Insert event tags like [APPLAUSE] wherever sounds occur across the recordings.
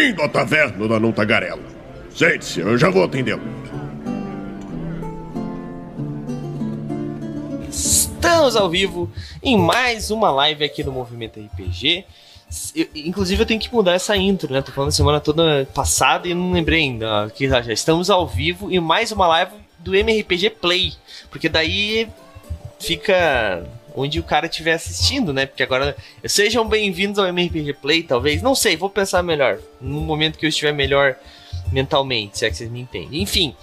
Bem-vindo à taverna da Não Tagarela. Sente-se, eu já vou atendê-lo. Estamos ao vivo em mais uma live aqui do Movimento RPG. Eu, inclusive eu tenho que mudar essa intro, né? Tô falando semana toda passada e não lembrei ainda. Que já estamos ao vivo em mais uma live do MRPG Play. Porque daí fica onde o cara estiver assistindo, né? Porque agora sejam bem-vindos ao MRPG Play, talvez. Não sei, vou pensar melhor. No momento que eu estiver melhor mentalmente, se é que vocês me entendem. Enfim,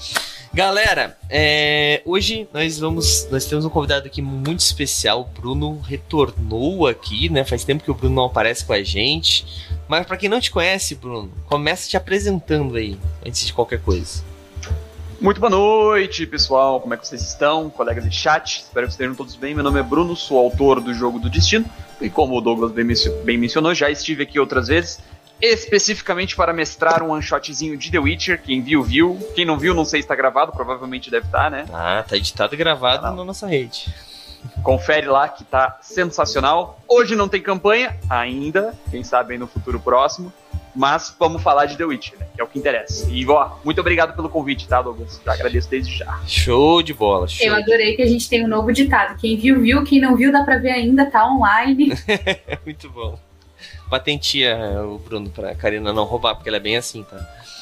galera, é, hoje nós vamos, nós temos um convidado aqui muito especial. O Bruno retornou aqui, né? Faz tempo que o Bruno não aparece com a gente. Mas para quem não te conhece, Bruno, começa te apresentando aí, antes de qualquer coisa. Muito boa noite, pessoal. Como é que vocês estão? Colegas de chat, espero que estejam todos bem. Meu nome é Bruno, sou autor do Jogo do Destino. E como o Douglas bem mencionou, já estive aqui outras vezes, especificamente para mestrar um one-shotzinho de The Witcher. Quem viu, viu. Quem não viu, não sei se está gravado, provavelmente deve estar, tá, né? Ah, tá editado e gravado ah, na nossa rede. Confere lá que tá sensacional. Hoje não tem campanha ainda, quem sabe aí no futuro próximo. Mas vamos falar de The Witcher, né? Que é o que interessa. E, ó, muito obrigado pelo convite, tá, Douglas? Já agradeço desde já. Show de bola, show. Eu adorei que a gente tem um novo ditado. Quem viu, viu. Quem não viu, dá pra ver ainda, tá online. [LAUGHS] muito bom. Patentia o Bruno pra Karina não roubar, porque ela é bem assim, tá?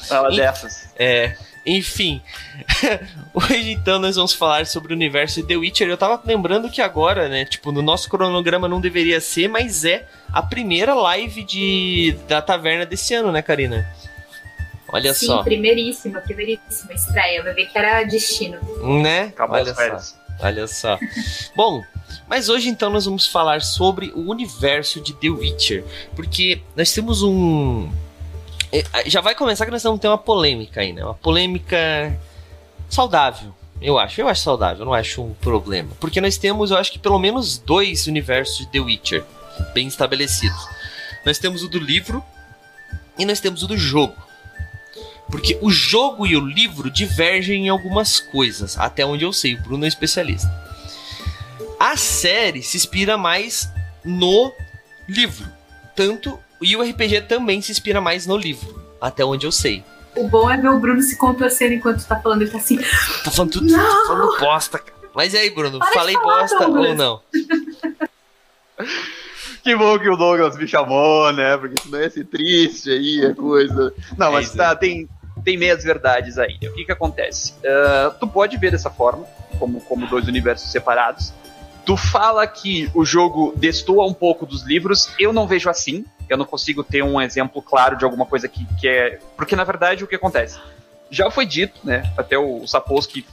Fala dessas. É. Enfim, [LAUGHS] hoje então nós vamos falar sobre o universo de The Witcher. Eu tava lembrando que agora, né, tipo, no nosso cronograma não deveria ser, mas é a primeira live de da taverna desse ano, né, Karina? Olha Sim, só. primeiríssima, primeiríssima estreia. Vai ver que era destino. Né? Acabou Olha só. Olha só. [LAUGHS] Bom, mas hoje então nós vamos falar sobre o universo de The Witcher, porque nós temos um já vai começar que nós vamos ter uma polêmica aí, né? Uma polêmica saudável, eu acho. Eu acho saudável, não acho um problema. Porque nós temos, eu acho que pelo menos dois universos de The Witcher bem estabelecidos. Nós temos o do livro e nós temos o do jogo. Porque o jogo e o livro divergem em algumas coisas, até onde eu sei, o Bruno é especialista. A série se inspira mais no livro. Tanto e o RPG também se inspira mais no livro, até onde eu sei. O bom é ver o Bruno se contorcendo enquanto tá falando, ele tá assim. Tá falando tudo, não! tá falando bosta, cara. Mas e aí, Bruno, Para falei falar, bosta Douglas. ou não? [LAUGHS] que bom que o Douglas me chamou, né? Porque senão ia ser triste aí a coisa. Não, mas é tá, tem, tem meias verdades aí. O que que acontece? Uh, tu pode ver dessa forma, como, como dois universos separados. Tu fala que o jogo destoa um pouco dos livros, eu não vejo assim eu não consigo ter um exemplo claro de alguma coisa que, que é. Porque, na verdade, o que acontece? Já foi dito, né? Até o Sapolsky,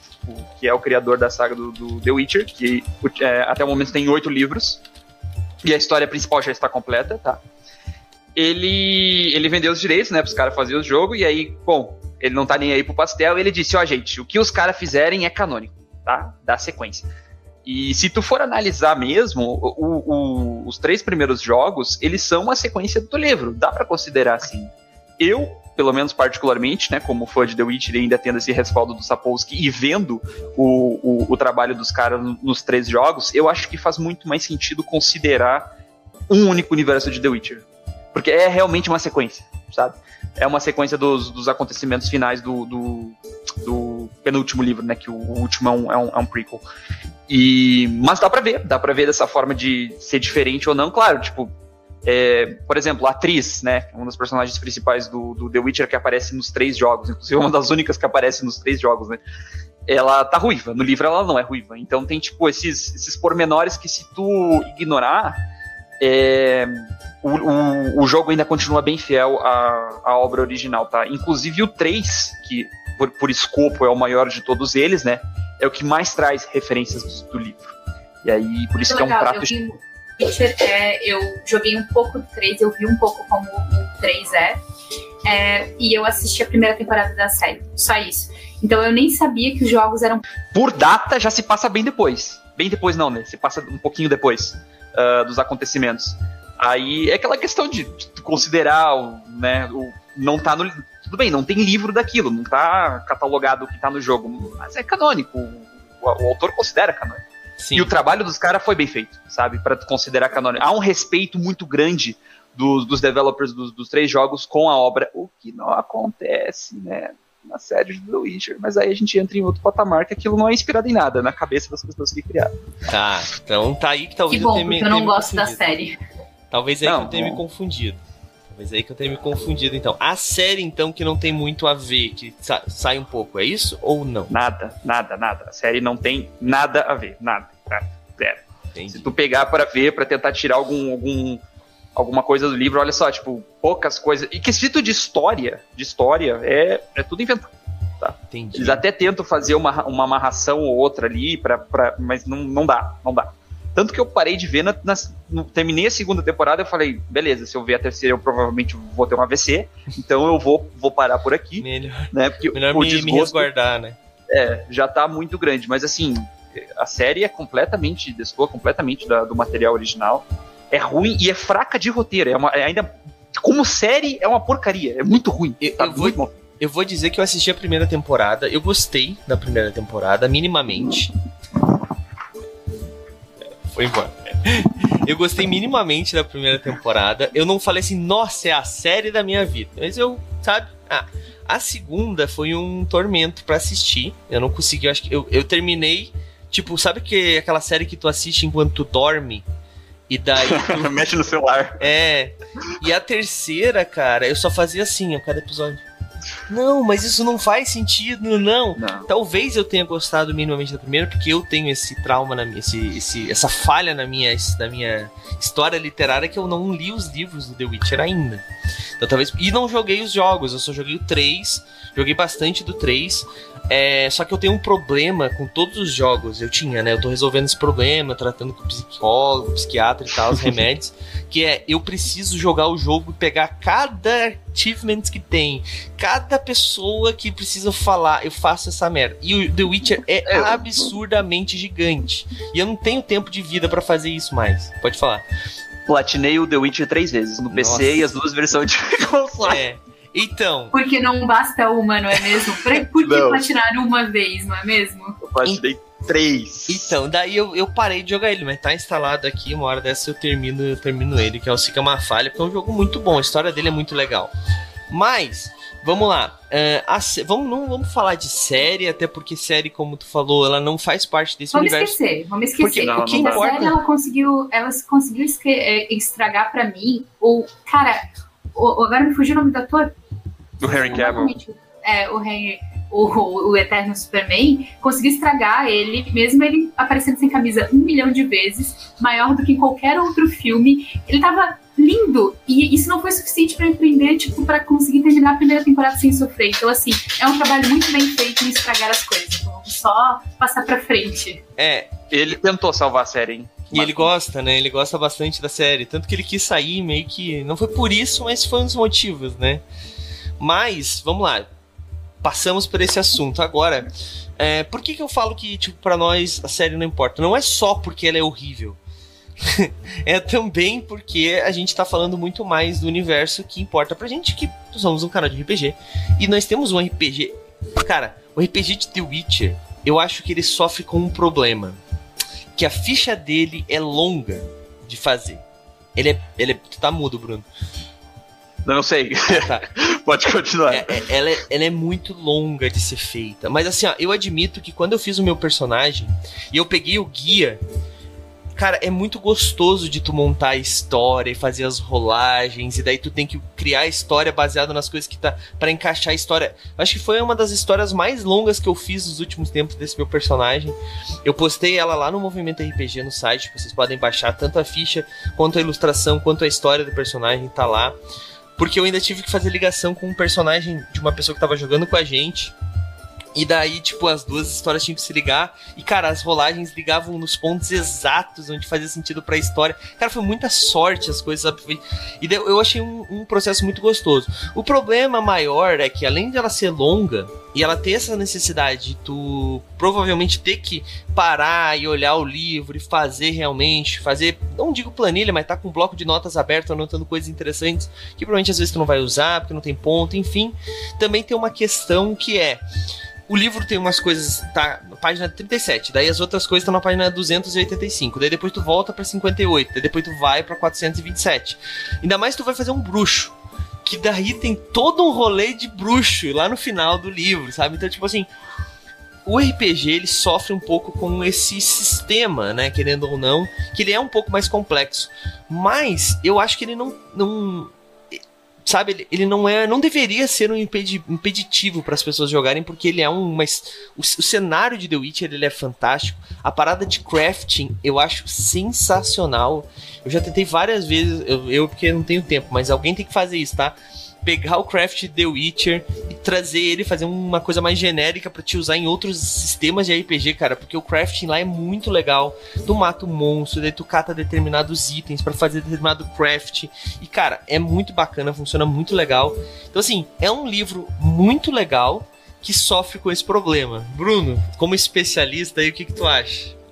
que é o criador da saga do, do The Witcher, que é, até o momento tem oito livros, e a história principal já está completa, tá? Ele, ele vendeu os direitos, né, para os caras fazerem o jogo, e aí, bom, ele não tá nem aí pro pastel, e ele disse, ó, oh, gente, o que os caras fizerem é canônico, tá? Dá sequência. E se tu for analisar mesmo, o, o, os três primeiros jogos, eles são uma sequência do livro, dá para considerar assim. Eu, pelo menos particularmente, né, como fã de The Witcher, ainda tendo esse respaldo do Sapolsky e vendo o, o, trabalho dos caras nos três jogos, eu acho que faz muito mais sentido considerar um único universo de The Witcher. Porque é realmente uma sequência, sabe? É uma sequência dos, dos acontecimentos finais do, do, do penúltimo livro, né? Que o, o último é um, é um, é um prequel. E, mas dá pra ver, dá pra ver dessa forma de ser diferente ou não, claro, tipo, é, por exemplo, a atriz, né, uma das personagens principais do, do, The Witcher que aparece nos três jogos, inclusive uma das únicas que aparece nos três jogos, né, ela tá ruiva, no livro ela não é ruiva, então tem, tipo, esses, esses pormenores que se tu ignorar, é, o, o, o, jogo ainda continua bem fiel à, à obra original, tá, inclusive o 3, que por, por escopo é o maior de todos eles, né, é o que mais traz referências do, do livro. E aí, por isso que é um prato. Eu, vi, Witcher, é, eu joguei um pouco do 3, eu vi um pouco como o 3 é, é, e eu assisti a primeira temporada da série, só isso. Então eu nem sabia que os jogos eram. Por data já se passa bem depois. Bem depois não, né? Se passa um pouquinho depois uh, dos acontecimentos. Aí é aquela questão de, de considerar, né, o, não tá no, tudo bem, não tem livro daquilo, não tá catalogado o que tá no jogo, mas é canônico. O, o, o autor considera canônico. Sim. E o trabalho dos caras foi bem feito, sabe? para considerar canônico. Há um respeito muito grande dos, dos developers dos, dos, três jogos com a obra, o que não acontece, né? Na série do The Witcher, mas aí a gente entra em outro patamar que aquilo não é inspirado em nada, na cabeça das pessoas que criaram. Tá, então tá aí que talvez que bom, eu tenha porque eu não gosto da série. Talvez aí não, que eu tenha bom. me confundido. Talvez aí que eu tenha me confundido, então. A série, então, que não tem muito a ver, que sa sai um pouco, é isso ou não? Nada, nada, nada. A série não tem nada a ver, nada. nada zero. Entendi. Se tu pegar para ver, para tentar tirar algum, algum alguma coisa do livro, olha só, tipo, poucas coisas. E quesito de história, de história, é, é tudo inventado. Tá? Entendi. Eles até tentam fazer uma, uma amarração ou outra ali, pra, pra, mas não, não dá, não dá. Tanto que eu parei de ver, na, na, no, terminei a segunda temporada, eu falei, beleza, se eu ver a terceira, eu provavelmente vou ter um AVC, então eu vou, vou parar por aqui. Melhor, né, porque melhor o me, desgosto, me resguardar, né? É, já tá muito grande, mas assim, a série é completamente, destoa completamente da, do material original é ruim e é fraca de roteiro. É, uma, é ainda. Como série, é uma porcaria. É muito ruim. Eu, tá eu muito vou, eu vou dizer que eu assisti a primeira temporada. Eu gostei da primeira temporada, minimamente. Foi embora. [LAUGHS] Eu gostei minimamente da primeira temporada. Eu não falei assim, nossa, é a série da minha vida. Mas eu, sabe? Ah, a segunda foi um tormento para assistir. Eu não consegui, eu acho que eu, eu terminei. Tipo, sabe que aquela série que tu assiste enquanto tu dorme? E daí. [LAUGHS] Tu... Mexe no celular. É. E a terceira, cara, eu só fazia assim, a cada episódio. Não, mas isso não faz sentido, não. não. Talvez eu tenha gostado minimamente da primeira, porque eu tenho esse trauma na minha, esse, esse, essa falha na minha, na minha história literária que eu não li os livros do The Witcher ainda. Então talvez. E não joguei os jogos, eu só joguei o 3, joguei bastante do 3. É, só que eu tenho um problema com todos os jogos. Eu tinha, né? Eu tô resolvendo esse problema, tratando com psicólogo, psiquiatra e tal, os [LAUGHS] remédios. Que é, eu preciso jogar o jogo e pegar cada achievement que tem, cada pessoa que precisa falar, eu faço essa merda. E o The Witcher é, é absurdamente gigante. E eu não tenho tempo de vida para fazer isso mais. Pode falar. Platinei o The Witcher três vezes, no Nossa. PC e as duas versões de [LAUGHS] console. É. Então. Porque não basta uma, não é mesmo? Por que não. platinar uma vez, não é mesmo? Eu platinei três. Então, daí eu, eu parei de jogar ele, mas tá instalado aqui, uma hora dessa eu termino, eu termino ele, que é o Sica uma falha, porque é um jogo muito bom, a história dele é muito legal. Mas, vamos lá. Uh, a, vamos, não vamos falar de série, até porque série, como tu falou, ela não faz parte desse vamos universo. Esquecer, vamos esquecer, porque não, o que importa... série ela conseguiu, ela conseguiu é, estragar para mim o cara, o, agora me fugiu o nome do ator. O Harry Cavill. É, o Henry, o, o, Eterno Superman, conseguiu estragar ele, mesmo ele aparecendo sem camisa um milhão de vezes, maior do que em qualquer outro filme. Ele tava lindo, e isso não foi suficiente para empreender, tipo, para conseguir terminar a primeira temporada sem sofrer. Então, assim, é um trabalho muito bem feito em estragar as coisas. Então, só passar pra frente. É, ele tentou salvar a série, hein? E ele gosta, né? Ele gosta bastante da série. Tanto que ele quis sair meio que. Não foi por isso, mas foi um dos motivos, né? Mas, vamos lá. Passamos por esse assunto. Agora, é, por que, que eu falo que, tipo, pra nós a série não importa? Não é só porque ela é horrível. [LAUGHS] é também porque a gente tá falando muito mais do universo que importa pra gente, que somos um canal de RPG. E nós temos um RPG. Cara, o RPG de The Witcher, eu acho que ele sofre com um problema. Que a ficha dele é longa de fazer. Ele é. Ele é, tu tá mudo, Bruno. Não sei. tá. [LAUGHS] Pode continuar. É, é, ela, é, ela é muito longa de ser feita. Mas assim, ó, eu admito que quando eu fiz o meu personagem e eu peguei o guia, cara, é muito gostoso de tu montar a história e fazer as rolagens, e daí tu tem que criar a história baseada nas coisas que tá para encaixar a história. Acho que foi uma das histórias mais longas que eu fiz nos últimos tempos desse meu personagem. Eu postei ela lá no Movimento RPG no site, vocês podem baixar tanto a ficha quanto a ilustração, quanto a história do personagem tá lá. Porque eu ainda tive que fazer ligação com um personagem de uma pessoa que tava jogando com a gente. E daí, tipo, as duas histórias tinham que se ligar. E, cara, as rolagens ligavam nos pontos exatos onde fazia sentido para a história. Cara, foi muita sorte as coisas. Sabe? E eu achei um, um, processo muito gostoso. O problema maior é que, além de ela ser longa, e ela ter essa necessidade de tu provavelmente ter que parar e olhar o livro e fazer realmente, fazer, não digo planilha, mas tá com um bloco de notas aberto anotando coisas interessantes que provavelmente às vezes tu não vai usar porque não tem ponto, enfim. Também tem uma questão que é o livro tem umas coisas, tá na página 37, daí as outras coisas estão na página 285, daí depois tu volta pra 58, daí depois tu vai pra 427. Ainda mais tu vai fazer um bruxo, que daí tem todo um rolê de bruxo lá no final do livro, sabe? Então, tipo assim, o RPG ele sofre um pouco com esse sistema, né, querendo ou não, que ele é um pouco mais complexo. Mas eu acho que ele não, não sabe, ele, ele não é, não deveria ser um impedi, impeditivo para as pessoas jogarem, porque ele é um, mas o, o, cenário de The Witcher ele é fantástico. A parada de crafting eu acho sensacional. Eu já tentei várias vezes, eu, eu porque não tenho tempo, mas alguém tem que fazer isso, tá? Pegar o craft The Witcher e trazer ele, fazer uma coisa mais genérica para te usar em outros sistemas de RPG, cara, porque o crafting lá é muito legal. Tu mata um monstro, daí tu cata determinados itens para fazer determinado craft. E, cara, é muito bacana, funciona muito legal. Então, assim, é um livro muito legal que sofre com esse problema. Bruno, como especialista aí, o que, que tu acha?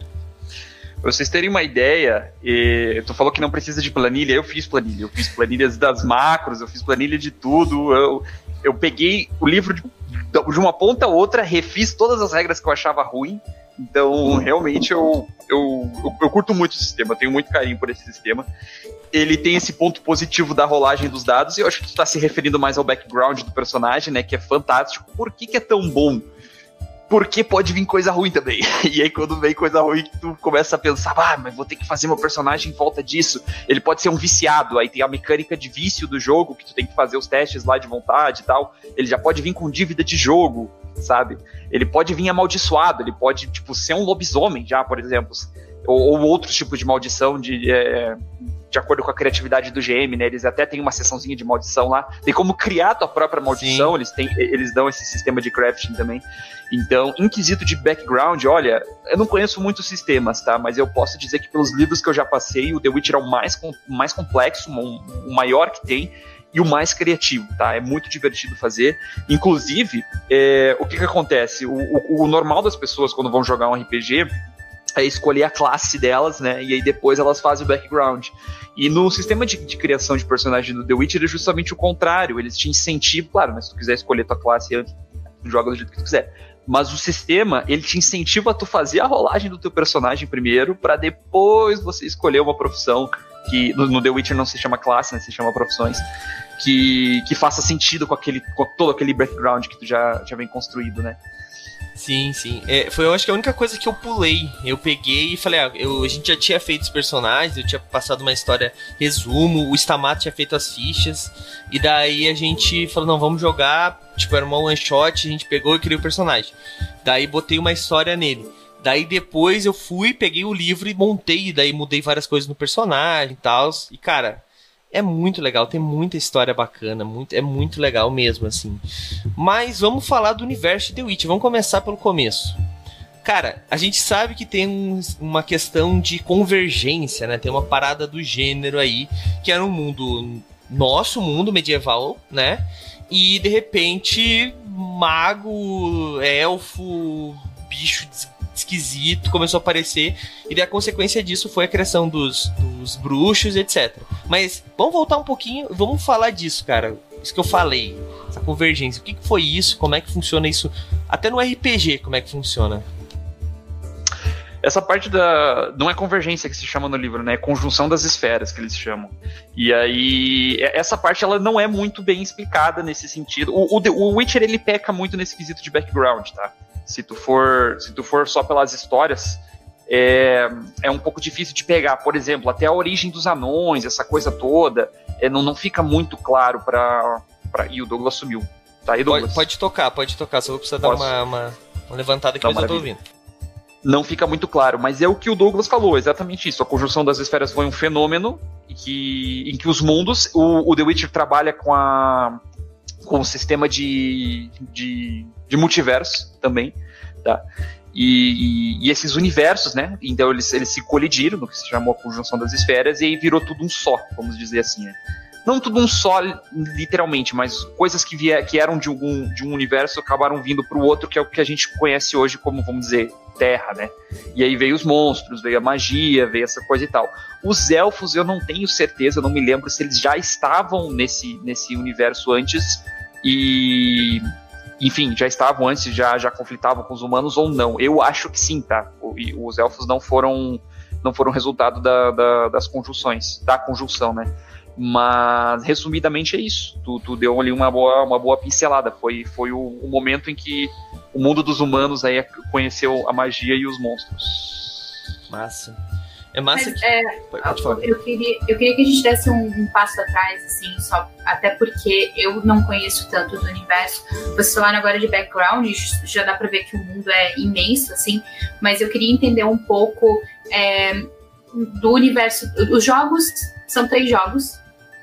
Pra vocês terem uma ideia, e, tu falou que não precisa de planilha, eu fiz planilha. Eu fiz planilhas das macros, eu fiz planilha de tudo. Eu, eu peguei o livro de, de uma ponta a outra, refiz todas as regras que eu achava ruim. Então, realmente, eu, eu, eu, eu curto muito o sistema, tenho muito carinho por esse sistema. Ele tem esse ponto positivo da rolagem dos dados, e eu acho que tu está se referindo mais ao background do personagem, né? Que é fantástico. Por que, que é tão bom? Porque pode vir coisa ruim também. [LAUGHS] E aí, quando vem coisa ruim, tu começa a pensar, ah, mas vou ter que fazer meu personagem em volta disso. Ele pode ser um viciado, aí tem a mecânica de vício do jogo, que tu tem que fazer os testes lá de vontade e tal. Ele já pode vir com dívida de jogo, sabe? Ele pode vir amaldiçoado, ele pode, tipo, ser um lobisomem já, por exemplo. Ou, ou outros tipos de maldição de. É, de acordo com a criatividade do GM, né? Eles até têm uma sessãozinha de maldição lá. Tem como criar tua própria maldição, eles, têm, eles dão esse sistema de crafting também. Então, em quesito de background, olha, eu não conheço muitos sistemas, tá? Mas eu posso dizer que pelos livros que eu já passei, o The Witcher é o mais, mais complexo, o maior que tem e o mais criativo, tá? É muito divertido fazer. Inclusive, é, o que que acontece? O, o, o normal das pessoas quando vão jogar um RPG é escolher a classe delas, né? E aí depois elas fazem o background. E no sistema de, de, criação de personagem do The Witcher é justamente o contrário. Eles te incentivam, claro, mas se tu quiser escolher tua classe antes, tu joga do jeito que tu quiser. Mas o sistema, ele te incentiva a tu fazer a rolagem do teu personagem primeiro, para depois você escolher uma profissão que no, no, The Witcher não se chama classe, né? Se chama profissões. Que, que faça sentido com, aquele, com todo aquele background que tu já, já vem construído, né? Sim, sim. É, foi, eu acho que a única coisa que eu pulei. Eu peguei e falei, ah, eu, a gente já tinha feito os personagens, eu tinha passado uma história resumo, o Stamato tinha feito as fichas, e daí a gente falou, não, vamos jogar. Tipo, era uma one shot, a gente pegou e criou o personagem. Daí botei uma história nele. Daí depois eu fui, peguei o livro e montei, daí mudei várias coisas no personagem e tal. E cara, é muito legal, tem muita história bacana, muito, é muito legal mesmo, assim. Mas vamos falar do universo de The Witch, vamos começar pelo começo. Cara, a gente sabe que tem um, uma questão de convergência, né? Tem uma parada do gênero aí, que era um mundo, nosso mundo medieval, né? E de repente, mago, elfo, bicho esquisito começou a aparecer, e daí a consequência disso foi a criação dos, dos bruxos, etc. Mas vamos voltar um pouquinho, vamos falar disso, cara. Isso que eu falei, essa convergência. O que, que foi isso? Como é que funciona isso? Até no RPG, como é que funciona? essa parte da. Não é convergência que se chama no livro, né? É conjunção das esferas que eles chamam. E aí, essa parte ela não é muito bem explicada nesse sentido. O, o, o Witcher ele peca muito nesse quesito de background, tá? Se tu for, se tu for só pelas histórias, é, é um pouco difícil de pegar. Por exemplo, até a origem dos anões, essa coisa toda, é, não, não fica muito claro para. Pra... Ih, o Douglas sumiu. Tá aí, Douglas? Pode, pode tocar, pode tocar. Só vou precisar Posso? dar uma, uma, uma levantada aqui, mas eu tô ouvindo não fica muito claro, mas é o que o Douglas falou, exatamente isso. A conjunção das esferas foi um fenômeno em que, em que os mundos, o, o The Witcher trabalha com a com o sistema de, de, de multiverso também, tá? E, e, e, esses universos, né? Então eles, eles se colidiram no que se chamou a conjunção das esferas e aí virou tudo um só, vamos dizer assim. Né? Não tudo um só, literalmente, mas coisas que, vier, que eram de um, de um universo acabaram vindo para o outro, que é o que a gente conhece hoje como, vamos dizer, Terra, né? E aí veio os monstros, veio a magia, veio essa coisa e tal. Os elfos, eu não tenho certeza, não me lembro se eles já estavam nesse, nesse universo antes e enfim, já estavam antes, já, já conflitavam com os humanos ou não. Eu acho que sim, tá? os elfos não foram não foram resultado da, da, das conjunções, da conjunção, né? Mas, resumidamente, é isso. Tu, tu deu ali uma boa, uma boa pincelada. Foi, foi o, o, momento em que o mundo dos humanos aí conheceu a magia e os monstros. Massa. É massa Mas, que... É, pode, falar. Eu queria, eu queria que a gente desse um, um, passo atrás, assim, só até porque eu não conheço tanto do universo. Vocês falaram agora de background, já dá pra ver que o mundo é imenso, assim, mas eu queria entender um pouco é, do universo. Os jogos são três jogos,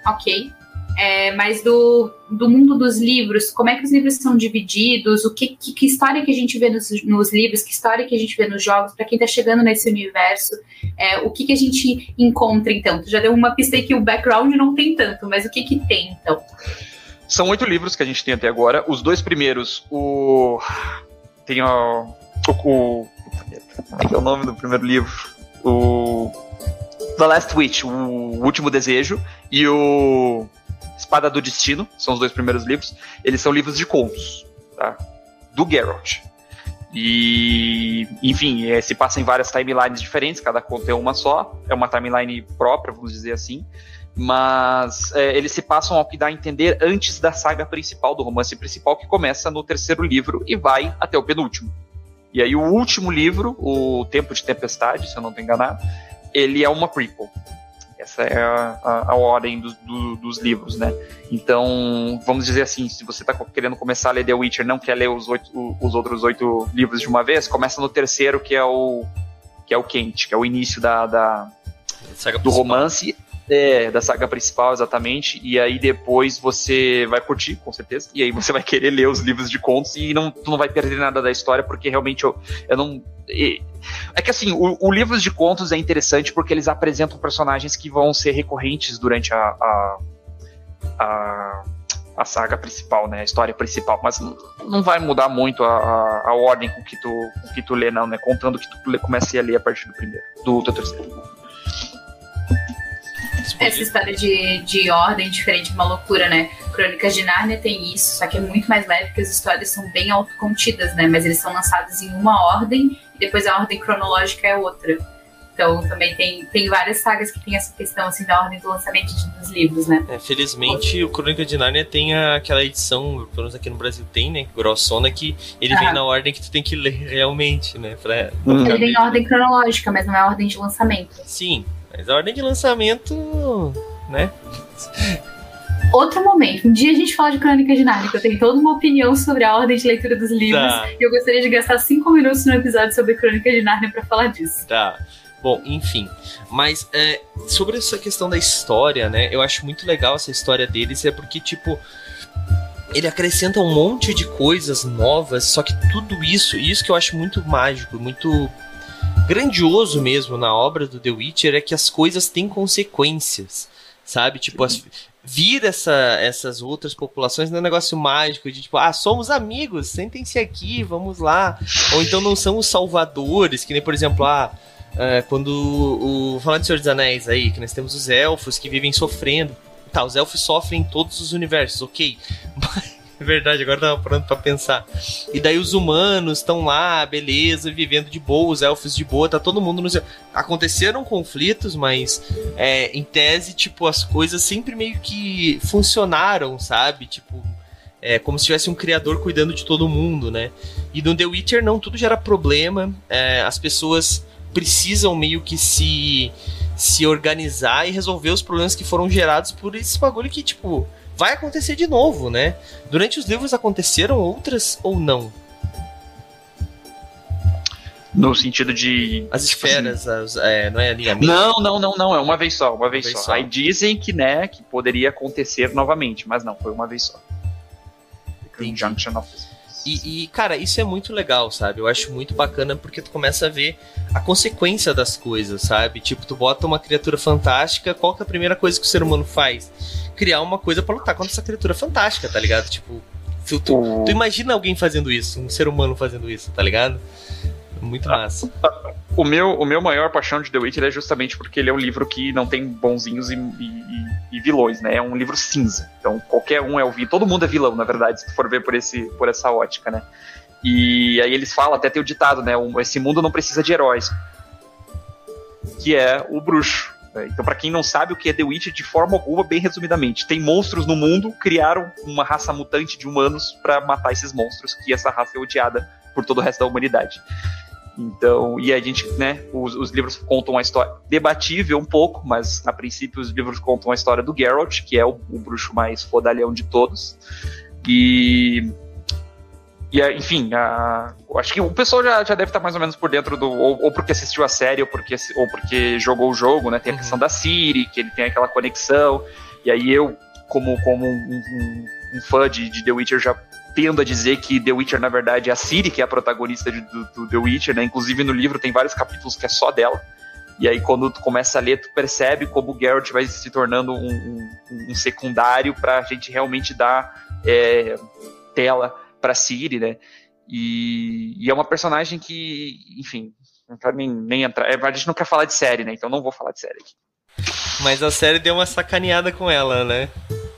ok. É, mas do, do mundo dos livros, como é que os livros são divididos, o que, que, que história que a gente vê nos, nos, livros, que história que a gente vê nos jogos, para quem está chegando nesse universo, é, o que, que a gente encontra então? Tu já deu uma pista aí que o background não tem tanto, mas o que, que tem então? São oito livros que a gente tem até agora. Os dois primeiros, o. Tem o. o. Como é o nome do primeiro livro? O. The Last Witch, o último desejo, e o Espada do Destino, são os dois primeiros livros. Eles são livros de contos, tá? Do Geralt. E, enfim, é, se passa em várias timelines diferentes, cada conto é uma só, é uma timeline própria, vamos dizer assim. Mas é, eles se passam ao que dá a entender antes da saga principal, do romance principal, que começa no terceiro livro e vai até o penúltimo. E aí o último livro, o Tempo de Tempestade, se eu não estou enganado, ele é uma prequel. Essa é a, a, a ordem do, do, dos livros, né? Então, vamos dizer assim, se você está querendo começar a ler The Witcher, não quer ler os, oito, os outros oito livros de uma vez, começa no terceiro, que é o que é o quente, que é o início da, da do romance é, da saga principal, exatamente. E aí depois você vai curtir, com certeza. E aí você vai querer ler os livros de contos e não, tu não vai perder nada da história, porque realmente eu, eu não. É que assim, o, o livros de contos é interessante porque eles apresentam personagens que vão ser recorrentes durante a, a, a a saga principal, né? A história principal. Mas não vai mudar muito a, a, a ordem com que, tu, com que tu lê, não, né? Contando que tu comece a ler a partir do primeiro, do, do terceiro. Essa história de, de ordem diferente, uma loucura, né? Crônicas de Nárnia tem isso, só que é muito mais leve porque as histórias são bem autocontidas, né? Mas eles são lançados em uma ordem e depois a ordem cronológica é outra. Então também tem, tem várias sagas que tem essa questão assim da ordem do lançamento dos livros, né? É, felizmente o Crônica de Nárnia tem a, aquela edição, pelo menos aqui no Brasil tem, né? Grossona, que ele vem na ordem que tu tem que ler [LAUGHS] realmente, né? Pra. Ele vem na ordem cronológica, mas não é a ordem de lançamento. Sim, mas a ordem de lançamento, né? Outro momento. Um dia a gente fala de Crônica de Nárnia, que eu tenho toda uma opinião sobre a ordem de leitura dos livros. Tá. E eu gostaria de gastar cinco minutos no episódio sobre Crônica de Nárnia para falar disso. Tá. Bom, enfim. Mas é, sobre essa questão da história, né? Eu acho muito legal essa história deles, é porque, tipo, ele acrescenta um monte de coisas novas, só que tudo isso, e isso que eu acho muito mágico, muito grandioso mesmo na obra do The Witcher é que as coisas têm consequências, sabe? Tipo, as, vir essa, essas outras populações não é um negócio mágico de tipo, ah, somos amigos, sentem-se aqui, vamos lá. Ou então não são os salvadores, que nem, por exemplo, ah, é, quando o, o falando de Senhor dos Anéis aí, que nós temos os elfos que vivem sofrendo. Tá, os elfos sofrem em todos os universos, ok. [LAUGHS] Mas é verdade, agora tava pronto pra pensar. E daí os humanos estão lá, beleza, vivendo de boa, os elfos de boa, tá todo mundo no. Aconteceram conflitos, mas é, em tese, tipo, as coisas sempre meio que funcionaram, sabe? Tipo, é como se tivesse um criador cuidando de todo mundo, né? E no The Witcher não, tudo gera problema, é, as pessoas precisam meio que se se organizar e resolver os problemas que foram gerados por esse bagulho que, tipo, vai acontecer de novo, né? Durante os livros aconteceram outras ou não? No sentido de. As tipo esferas, assim, as, é, não é alinhamento? Não, não, não, não. É uma vez só, uma vez, uma vez só. só. Aí dizem que, né, que poderia acontecer novamente, mas não, foi uma vez só. Junction of e, e, cara, isso é muito legal, sabe? Eu acho muito bacana porque tu começa a ver a consequência das coisas, sabe? Tipo, tu bota uma criatura fantástica, qual que é a primeira coisa que o ser humano faz? Criar uma coisa para lutar contra essa criatura fantástica, tá ligado? Tipo, tu, tu, imagina alguém fazendo isso, um ser humano fazendo isso, tá ligado? Muito massa. O meu, o meu maior paixão de The Witcher é justamente porque ele é um livro que não tem bonzinhos e, e, e vilões, né? É um livro cinza. Então qualquer um é o vilão. Todo mundo é vilão, na verdade, se tu for ver por, esse, por essa ótica, né? E aí eles falam, até tem o ditado, né? Esse mundo não precisa de heróis. Que é o bruxo. Né? Então, para quem não sabe o que é The Witcher, de forma alguma, bem resumidamente, tem monstros no mundo, criaram uma raça mutante de humanos para matar esses monstros, que essa raça é odiada por todo o resto da humanidade. Então, e a gente, né, os, os, livros contam uma história debatível um pouco, mas a princípio os livros contam a história do Geralt, que é o, o bruxo mais fodalhão de todos. E e, enfim, a, acho que o pessoal já, já deve estar mais ou menos por dentro do. Ou, ou, porque assistiu a série, ou porque, ou porque jogou o jogo, né? Tem a uhum. questão da Siri, que ele tem aquela conexão. E aí eu, como, como um, um, um fã de, de, The Witcher, já tendo a dizer que The Witcher, na verdade, é a Siri que é a protagonista de, do, do, The Witcher, né? Inclusive no livro tem vários capítulos que é só dela. E aí, quando tu começa a ler, tu percebe como o Geralt vai se tornando um, um, um secundário pra gente realmente dar é, tela para Siri, né? E, e, é uma personagem que, enfim, não quero nem, nem entrar. É, a gente não quer falar de série, né? Então não vou falar de série aqui. Mas a série deu uma sacaneada com ela, né?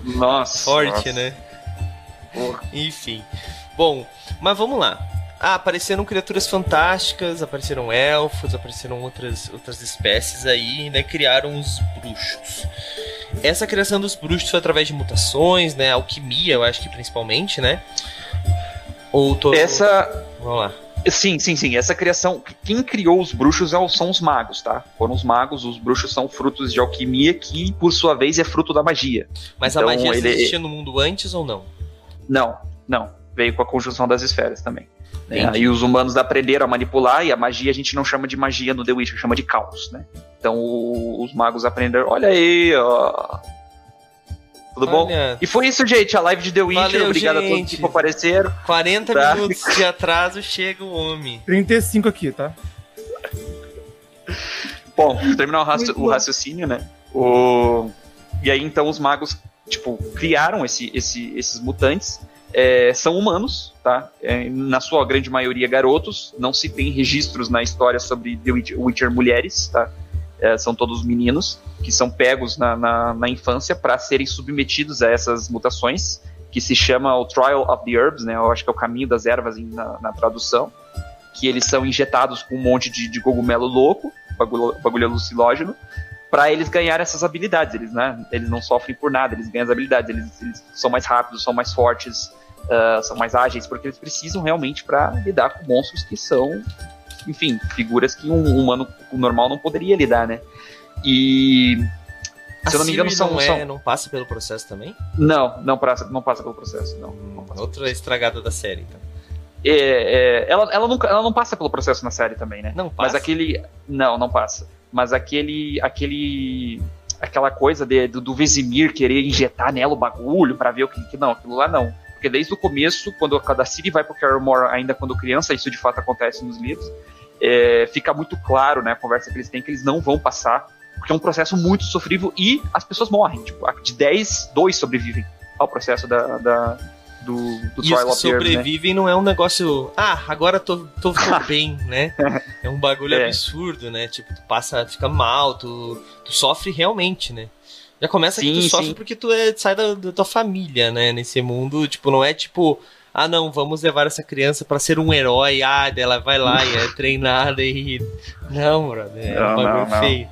Nossa. Forte, nossa. né? Porra. Enfim. Bom, mas vamos lá. Ah, apareceram criaturas fantásticas, apareceram elfos, apareceram outras, outras espécies aí, né? Criaram os bruxos. Essa criação dos bruxos foi através de mutações, né? Alquimia, eu acho que principalmente, né? Ou tô... Essa. Vamos lá. Sim, sim, sim. Essa criação. Quem criou os bruxos é são os magos, tá? Foram os magos, os bruxos são frutos de alquimia que, por sua vez, é fruto da magia. Mas então, a magia ele... existia no mundo antes ou não? Não, não. Veio com a conjunção das esferas também. Né? Aí os humanos aprenderam a manipular e a magia a gente não chama de magia no The Witcher, chama de caos, né? Então os magos aprenderam, olha aí, ó, tudo Olha. bom? E foi isso, gente. A live de The Witcher. Valeu, Obrigado gente. a todos que apareceram. 40 tá? minutos de atraso, chega o homem. 35 aqui, tá? Bom, terminar o, raci o raciocínio, né? O... E aí, então, os magos, tipo, criaram esse, esse, esses mutantes. É, são humanos, tá? É, na sua grande maioria garotos. Não se tem registros na história sobre The Witcher, Witcher mulheres, tá? é, são todos meninos que são pegos na, na, na infância para serem submetidos a essas mutações, que se chama o Trial of the Herbs, né? Eu acho que é o caminho das ervas na, na tradução, que eles são injetados com um monte de, de cogumelo louco, bagulho, bagulho alucinógeno, para eles ganharem essas habilidades. Eles, né, eles não sofrem por nada, eles ganham as habilidades, eles, eles são mais rápidos, são mais fortes, uh, são mais ágeis, porque eles precisam realmente para lidar com monstros que são enfim, figuras que um humano normal não poderia lidar, né? E se eu não me engano, são não, é, são... não passa pelo processo também? Não, não passa, não passa pelo processo, não. Não outra estragada da série, então. É, é, ela, ela, nunca, ela não passa pelo processo na série também, né? Não passa. Mas aquele. Não, não passa. Mas aquele. aquele aquela coisa de, do, do Vesemir querer injetar nela o bagulho para ver o que, que. Não, aquilo lá não. Porque desde o começo, quando a Ciri vai pro Carrymore, ainda quando criança, isso de fato acontece nos livros, é, fica muito claro, né, a conversa que eles têm, que eles não vão passar, porque é um processo muito sofrível e as pessoas morrem. Tipo, de 10, 2 sobrevivem ao processo da, da do, do e os que sobrevivem né? não é um negócio. Ah, agora tô, tô, tô [LAUGHS] bem, né? É um bagulho é. absurdo, né? Tipo, tu passa, fica mal, tu, tu sofre realmente, né? Já começa sim, que tu sim. sofre porque tu é, sai da, da, tua família, né? Nesse mundo, tipo, não é tipo, ah não, vamos levar essa criança para ser um herói, ah, ela vai lá e é treinada e. Não, brother, é não, um bagulho não, não. feio.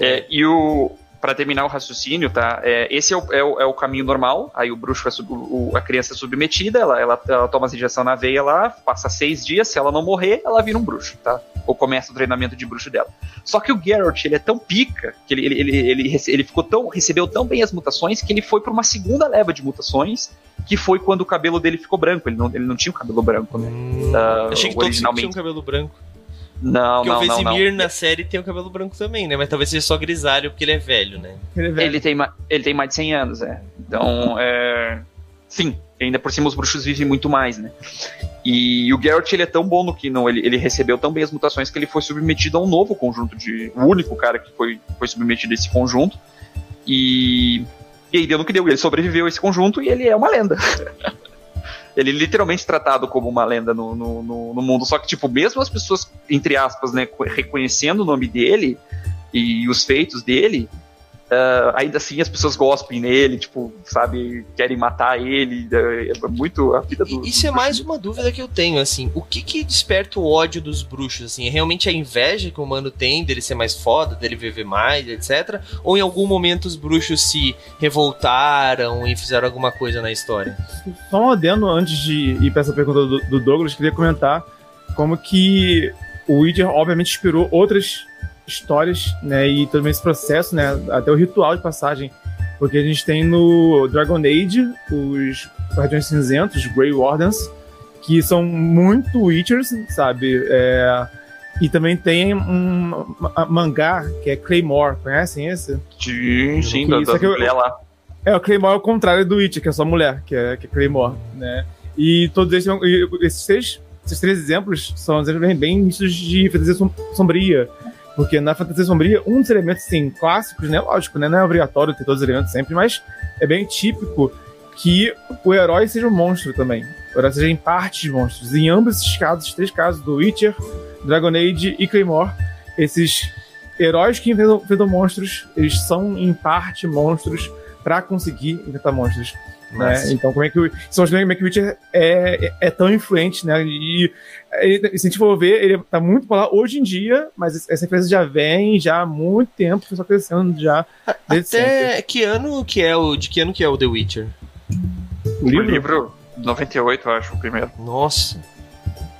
É, e o, para terminar o raciocínio, tá? É, esse é o, é, o, é o, caminho normal. Aí o bruxo é sub, o, a criança é submetida, ela, ela, ela, toma as injeção na veia lá, passa seis dias. Se ela não morrer, ela vira um bruxo, tá? Ou começa o treinamento de bruxo dela. Só que o Geralt, ele é tão pica que ele, ele, ele, ele, ele ficou tão recebeu tão bem as mutações que ele foi para uma segunda leva de mutações, que foi quando o cabelo dele ficou branco. Ele não, ele não tinha o cabelo branco, né? Hum, uh, achei que originalmente. todos tinham cabelo branco. Não, porque não, o Vesemir na série tem o cabelo branco também, né? Mas talvez seja só grisalho porque ele é velho, né? Ele, é velho. ele, tem, ele tem mais de 100 anos, é. Então, é... Sim, ainda por cima os bruxos vivem muito mais, né? E o Geralt ele é tão bom no que não, ele, ele recebeu tão bem as mutações que ele foi submetido a um novo conjunto de. O único cara que foi, foi submetido a esse conjunto. E. E aí deu no que deu, ele sobreviveu a esse conjunto e ele é uma lenda. [LAUGHS] ele literalmente tratado como uma lenda no, no, no, no mundo. Só que, tipo, mesmo as pessoas, entre aspas, né, reconhecendo o nome dele e os feitos dele, Uh, ainda assim as pessoas gospem nele, tipo, sabe, querem matar ele. É, é muito a vida do. Isso do é mais uma dúvida que eu tenho, assim. O que que desperta o ódio dos bruxos, assim? É realmente a inveja que o humano tem dele ser mais foda, dele viver mais, etc? Ou em algum momento os bruxos se revoltaram e fizeram alguma coisa na história? Só um adendo antes de ir pra essa pergunta do, do Douglas, queria comentar como que o Witcher obviamente inspirou outras histórias, né? E também esse processo, né? Até o ritual de passagem. Porque a gente tem no Dragon Age os Guardiões Cinzentos, os Grey Wardens, que são muito Witchers, sabe? É, e também tem um mangá que é Claymore, conhecem esse? Sim, sim, da, da mulher lá. É, o Claymore é o contrário do Witcher, que é só mulher, que é, que é Claymore, né? E todos esses, esses, três, esses três exemplos são exemplos bem, bem de fantasia sombria, porque na fantasia sombria, um dos elementos, assim, clássicos, né? Lógico, né? Não é obrigatório ter todos os elementos sempre, mas é bem típico que o herói seja um monstro também. O herói seja em partes de monstros. E em ambos esses casos, os três casos do Witcher, Dragon Age e Claymore, esses heróis que inventam, inventam monstros, eles são em parte monstros para conseguir inventar monstros. Né? Então, como é que o, são como é que o Witcher é, é, é, tão influente, né? E, se a gente for ver, ele tá muito lá hoje em dia, mas essa empresa já vem já há muito tempo, só crescendo já. Até sempre. que ano que é o de que ano que é o The Witcher? O livro, o livro 98, eu acho, o primeiro. Nossa.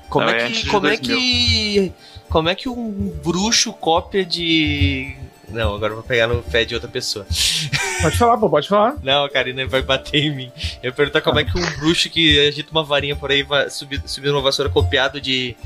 Como Não, é que como é que como é que um bruxo cópia de não, agora eu vou pegar no pé de outra pessoa. Pode falar, pô, pode falar. Não, a Karina vai bater em mim. Eu ia perguntar como é que um bruxo que agita uma varinha por aí vai subir, subir numa vassoura copiado de,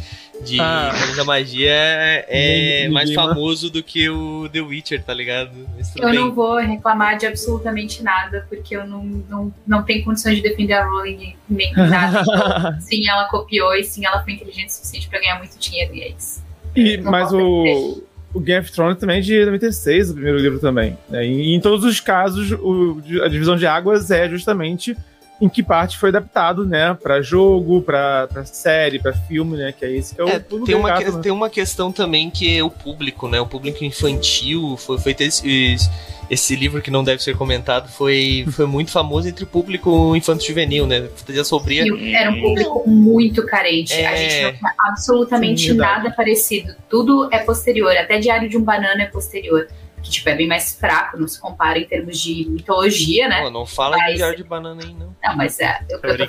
de ah. da Magia é, é mais famoso do que o The Witcher, tá ligado? Eu bem. não vou reclamar de absolutamente nada, porque eu não, não, não tenho condições de defender a Rowling nem [LAUGHS] nada. Então, sim, ela copiou e sim, ela foi inteligente o suficiente pra ganhar muito dinheiro, e é isso. E, mas o o Game of Thrones também é de 96, o primeiro livro também. Né? E em todos os casos, o, a divisão de águas é justamente em que parte foi adaptado, né, para jogo, para série, para filme, né, que é esse que é o é, tem uma caso, né? tem uma questão também que é o público, né, o público infantil foi feito esses esse livro que não deve ser comentado foi, foi muito famoso entre o público infanto-juvenil, né? Fantasia Sombria. Era um público muito carente. É... A gente não tinha absolutamente Sim, nada parecido. Tudo é posterior. Até Diário de um Banana é posterior que tipo, é bem mais fraco, não se compara em termos de mitologia, né? Pô, não fala mas... de Diário de Banana aí, não. Não, mas é. Eu, tô eu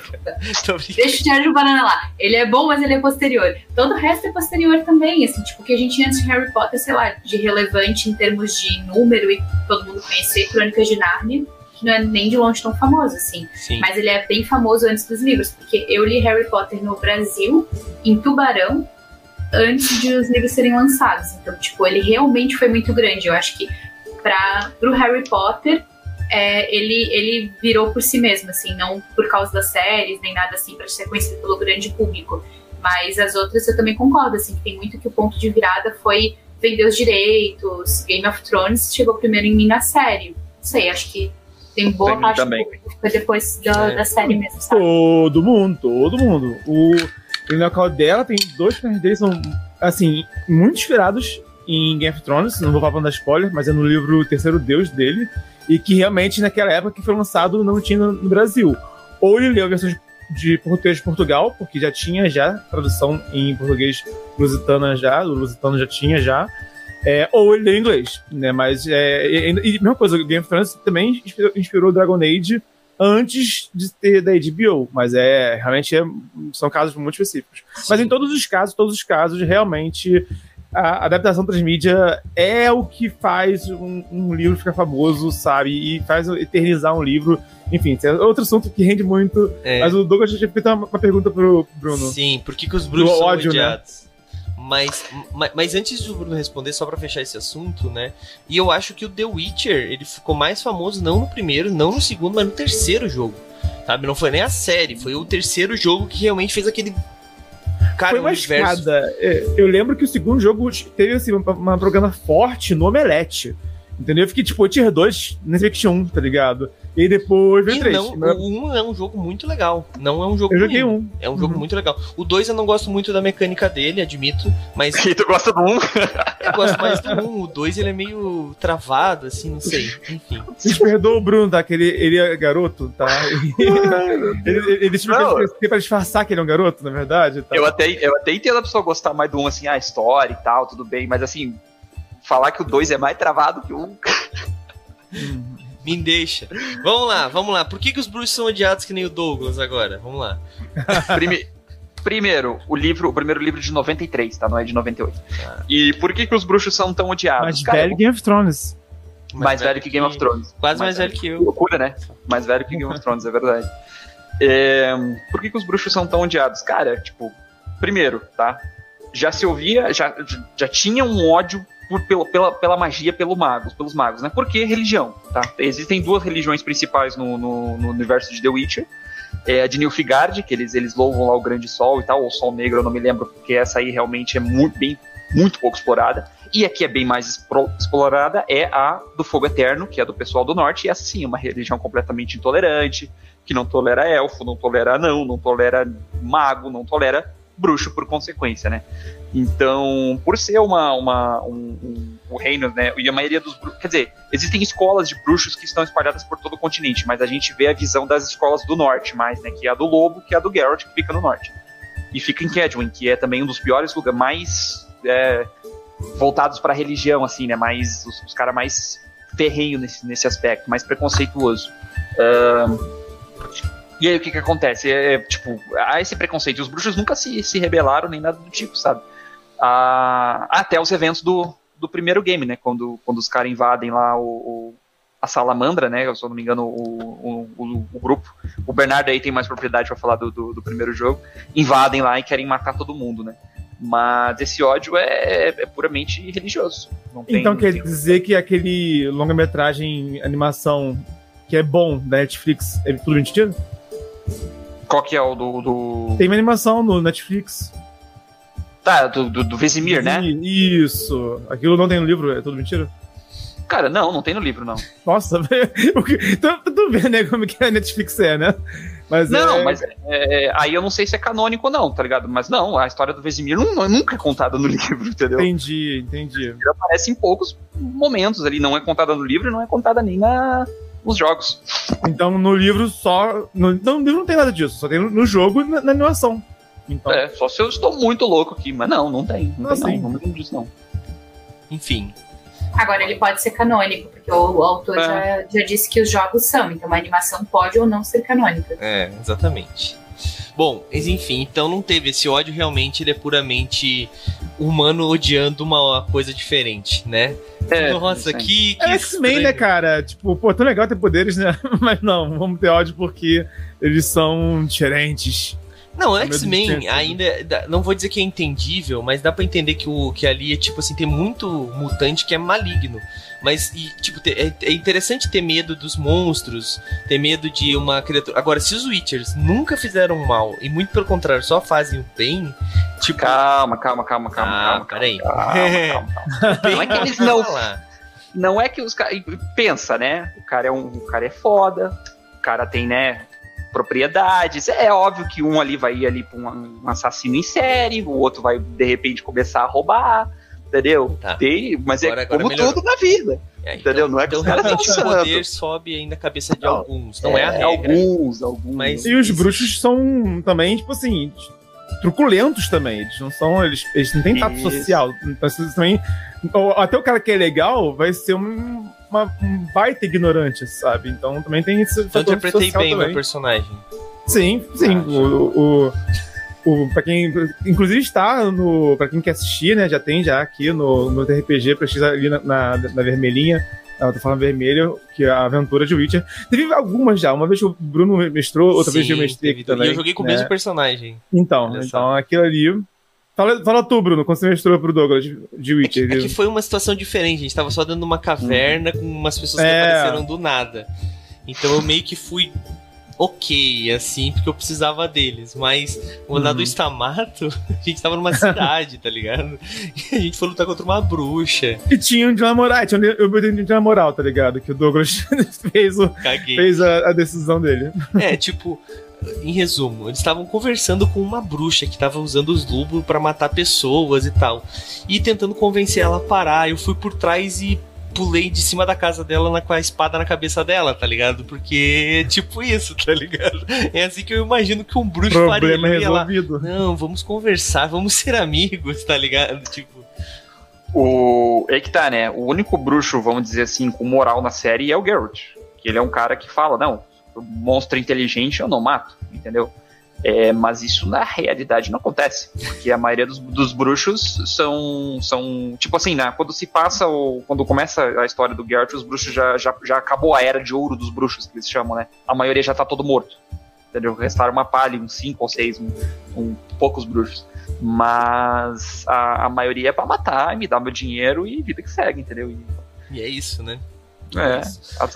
tô... [LAUGHS] Deixa o Diário de Banana lá. Ele é bom, mas ele é posterior. Todo o resto é posterior também, assim, tipo, o que a gente tinha antes de Harry Potter, sei lá, de relevante em termos de número e todo mundo conhecer Crônicas de Narnia que não é nem de longe tão famoso, assim. Sim. Mas ele é bem famoso antes dos livros, porque eu li Harry Potter no Brasil, em Tubarão, antes de os livros serem lançados. Então, tipo, ele realmente foi muito grande. Eu acho que para o Harry Potter, é, ele, ele virou por si mesmo, assim, não por causa das séries, nem nada assim, para ser conhecido pelo grande público. Mas as outras eu também concordo, assim, que tem muito que o ponto de virada foi vender os direitos. Game of Thrones chegou primeiro em mim na série. Não sei, acho que tem boa parte também. do foi depois da, é. da série mesmo, sabe? Todo mundo, todo mundo. O e no local dela tem dois personagens dele são, assim, muito inspirados em Game of Thrones, não vou falar da spoiler, mas é no livro Terceiro Deus dele, e que realmente naquela época que foi lançado não tinha no Brasil. Ou ele leu versão de português de Portugal, porque já tinha já tradução em português lusitana já, o lusitano já tinha já, é, ou ele leu em inglês, né, mas é, e, e, mesma coisa, Game of Thrones também inspirou, inspirou Dragon Age antes de ter da HBO, mas é realmente é, são casos muito específicos. Sim. Mas em todos os casos, todos os casos, realmente a adaptação transmídia é o que faz um, um, livro ficar famoso, sabe? E faz eternizar um livro. Enfim, é outro assunto que rende muito. É. Mas o Douglas tinha feito uma, uma pergunta pro Bruno. Sim, por que, que os bruxos são ódio, né? odiados? Né? Mas, mas, antes do Bruno responder, só para fechar esse assunto, né? E eu acho que o The Witcher, ele ficou mais famoso não no primeiro, não no segundo, mas no terceiro jogo. Sabe? Não foi nem a série, foi o terceiro jogo que realmente fez aquele Cara, foi uma universo... escada. É, eu lembro que o segundo jogo teve assim, uma, uma programa forte no Omelete. Entendeu? Eu fiquei tipo, Tier 2, nem sei que tinha um, tá ligado? E aí depois veio E 3. não, o 1 é um jogo muito legal. Não é um jogo Eu joguei ruim. um. É um jogo Uhum. muito legal. O 2 eu não gosto muito da mecânica dele, admito, mas [LAUGHS] E tu gosta do 1? eu gosto mais do 1. O 2 ele é meio travado, assim, não sei. Enfim. Vocês perdoam o Bruno, tá? Que ele, ele é garoto, tá? [LAUGHS] ele, ele, tipo, ele- pra disfarçar que ele é um garoto, na verdade. Tá? Eu até, eu até entendo a pessoa gostar mais do 1, assim, a história e tal, tudo bem, mas assim, falar que o 2 é mais travado que o 1. Hum. Me deixa. Vamos lá, vamos lá. Por que, que os bruxos são odiados que nem o Douglas agora? Vamos lá. Prime- Primeiro, o livro, o primeiro livro de 93, tá? Não é de 98. E por que, que os bruxos são tão odiados? Mas Cara, velho Game of Thrones. mais, velho que Game of Thrones. Quase mais, velho que Que eu. loucura, né? Mais velho que Game of Thrones, é verdade. É, por que, que os bruxos são tão odiados? Cara, tipo, primeiro, tá? Já se ouvia, já, já tinha um ódio por, pela, pela, pela magia, pelo magos, pelos magos, né? Porque religião, tá? Existem duas religiões principais no, no, no universo de The Witcher. É a de Nilfgaard, que eles, eles louvam lá o grande sol e tal, ou sol negro, eu não me lembro, porque essa aí realmente é muito, bem, muito pouco explorada. E a que é bem mais explorada é a do fogo eterno, que é do pessoal do norte, e essa sim é uma religião completamente intolerante, que não tolera elfo, não tolera anão, não tolera mago, não tolera bruxo por consequência, né? Então, por ser uma, uma um, um, o reino, né? E a maioria dos bruxos. Quer dizer, existem escolas de bruxos que estão espalhadas por todo o continente, mas a gente vê a visão das escolas do norte mais, né? Que é a do Lobo, que é a do Geralt, que fica no norte. E fica em Kedwin, que é também um dos piores lugares, mais é, voltados para a religião, assim, né? Mais, os, os caras mais ferrenho nesse, nesse aspecto, mais preconceituoso. Ahn, e aí o que que acontece? É, é, tipo, há esse preconceito. Os bruxos nunca se, se rebelaram nem nada do tipo, sabe? Ah, até os eventos do, do primeiro game, né? Quando, quando os caras invadem lá o, o- a salamandra, né? Se eu não me engano, o, o, o- grupo. O Bernardo aí tem mais propriedade pra falar do, do, do primeiro jogo. Invadem lá e querem matar todo mundo, né? Mas esse ódio é, é puramente religioso. Tem- Então quer tem- dizer que aquele longa-metragem animação que é bom da Netflix é tudo mentira? Qual que é o do. do... Tem uma animação no Netflix. Tá, do, do, do Vesemir, né? Isso. Aquilo não tem no livro, é tudo mentira? Cara, não, não tem no livro, não. Nossa, [LAUGHS] velho. O que- Tu, vê, né, como que a Netflix é, né? Mas Não, é... mas é, aí eu não sei se é canônico ou não, tá ligado? Mas não, a história do Vesemir nunca é contada no [LAUGHS] livro, entendeu? Entendi, entendi. Ele aparece em poucos momentos ali, não é contada no livro e não é contada nem na, nos jogos. Então no livro só. No, não, no livro não tem nada disso, só tem no, no jogo e na, na animação. Então, É, só se eu estou muito louco aqui, mas não, não tem. Não Ah, tem, não, não lembro disso, não. Enfim. Agora ele pode ser canônico, porque o, o autor É. já, já disse que os jogos são, então a animação pode ou não ser canônica. É, exatamente. Bom, mas enfim, então não teve esse ódio, realmente ele é puramente humano odiando uma coisa diferente, né? É, Nossa, isso aí. que, que É X-Men, né, cara? Tipo, pô, tão legal ter poderes, né? [LAUGHS] Mas não, vamos ter ódio porque eles são diferentes. Não, É meio X-Men né? ainda. dá- Não vou dizer que é entendível, mas dá pra entender que, o, que ali é tipo assim, tem muito mutante que é maligno. Mas, e, tipo, te- é, é interessante ter medo dos monstros, ter medo de uma criatura. Agora, se os Witchers nunca fizeram mal, e muito pelo contrário, só fazem o bem, tipo. Calma, calma, calma, calma, Ah, calma. peraí. Calma, [LAUGHS] calma, calma. Não é que eles não-. Não é que os caras. Pensa, né? O cara é um. O cara é foda, o cara tem, né? Propriedades. É óbvio que um ali vai ir ali pra um, um assassino em série, o outro vai, de repente, começar a roubar. Entendeu? Tá. Tem, mas Agora- é agora como melhorou. tudo na vida. É, Entendeu? Não é que Então, os caras o poder sobe aí na cabeça de Não, alguns. Não é, a regra. Alguns, alguns. Mas- E os bruxos são também, tipo assim, truculentos também. Eles não são. Eles, eles não têm tato Isso. social. Então, também. ou Até o cara que é legal vai ser um, uma, um baita ignorante, sabe? Então também tem esse Eu fator interpretei bem o também. meu personagem. Sim, sim. Acho. O, o, o, pra quem. Inclusive está no. Pra quem quer assistir, né? Já tem já aqui no, no TRPG, precisa ali na, na, na vermelhinha. Eu tô falando vermelho, que é a aventura de Witcher. Teve algumas já. Uma vez que o Bruno mestrou, outra vez que eu Sim, mestrei aqui também. E eu joguei com o né? mesmo personagem. Então, então aquilo ali. Fala, fala tu, Bruno, quando você mestrou pro Douglas de, de É que, Witcher. é que foi uma situação diferente. A gente tava só dentro de uma caverna com umas pessoas que É. apareceram do nada. Então eu meio que fui ok, assim, porque eu precisava deles. Mas o lado do Stamato, [LAUGHS] a gente tava numa cidade, tá ligado? E [LAUGHS] a gente foi lutar contra uma bruxa. E tinha um dilema moral, tinha um dilema moral, tá ligado? Que o Douglas [LAUGHS] fez, o, Caguei. fez a, a decisão dele. É, tipo, em resumo, eles estavam conversando com uma bruxa que estava usando os lubos para matar pessoas e tal. E tentando convencer ela a parar. Eu fui por trás e pulei de cima da casa dela na, com a espada na cabeça dela, tá ligado? Porque é tipo isso, tá ligado? É assim que eu imagino que um bruxo Problema faria. Resolvido. Não, vamos conversar, vamos ser amigos, tá ligado? Tipo, O. É que tá, né? O único bruxo, vamos dizer assim, com moral na série é o Geralt. Que ele é um cara que fala, não, monstro inteligente eu não mato, entendeu? É, mas isso na realidade não acontece, porque a maioria dos, dos bruxos são, são tipo assim, né, quando se passa, o, quando começa a história do Geralt, os bruxos já, já, já acabou a era de ouro dos bruxos, que eles chamam, né? A maioria já tá todo morto, entendeu? Restaram uma palha, uns cinco ou seis, um, um, poucos bruxos. Mas a, a maioria é pra matar, me dar meu dinheiro e vida que segue, entendeu? E, e é isso, né? É,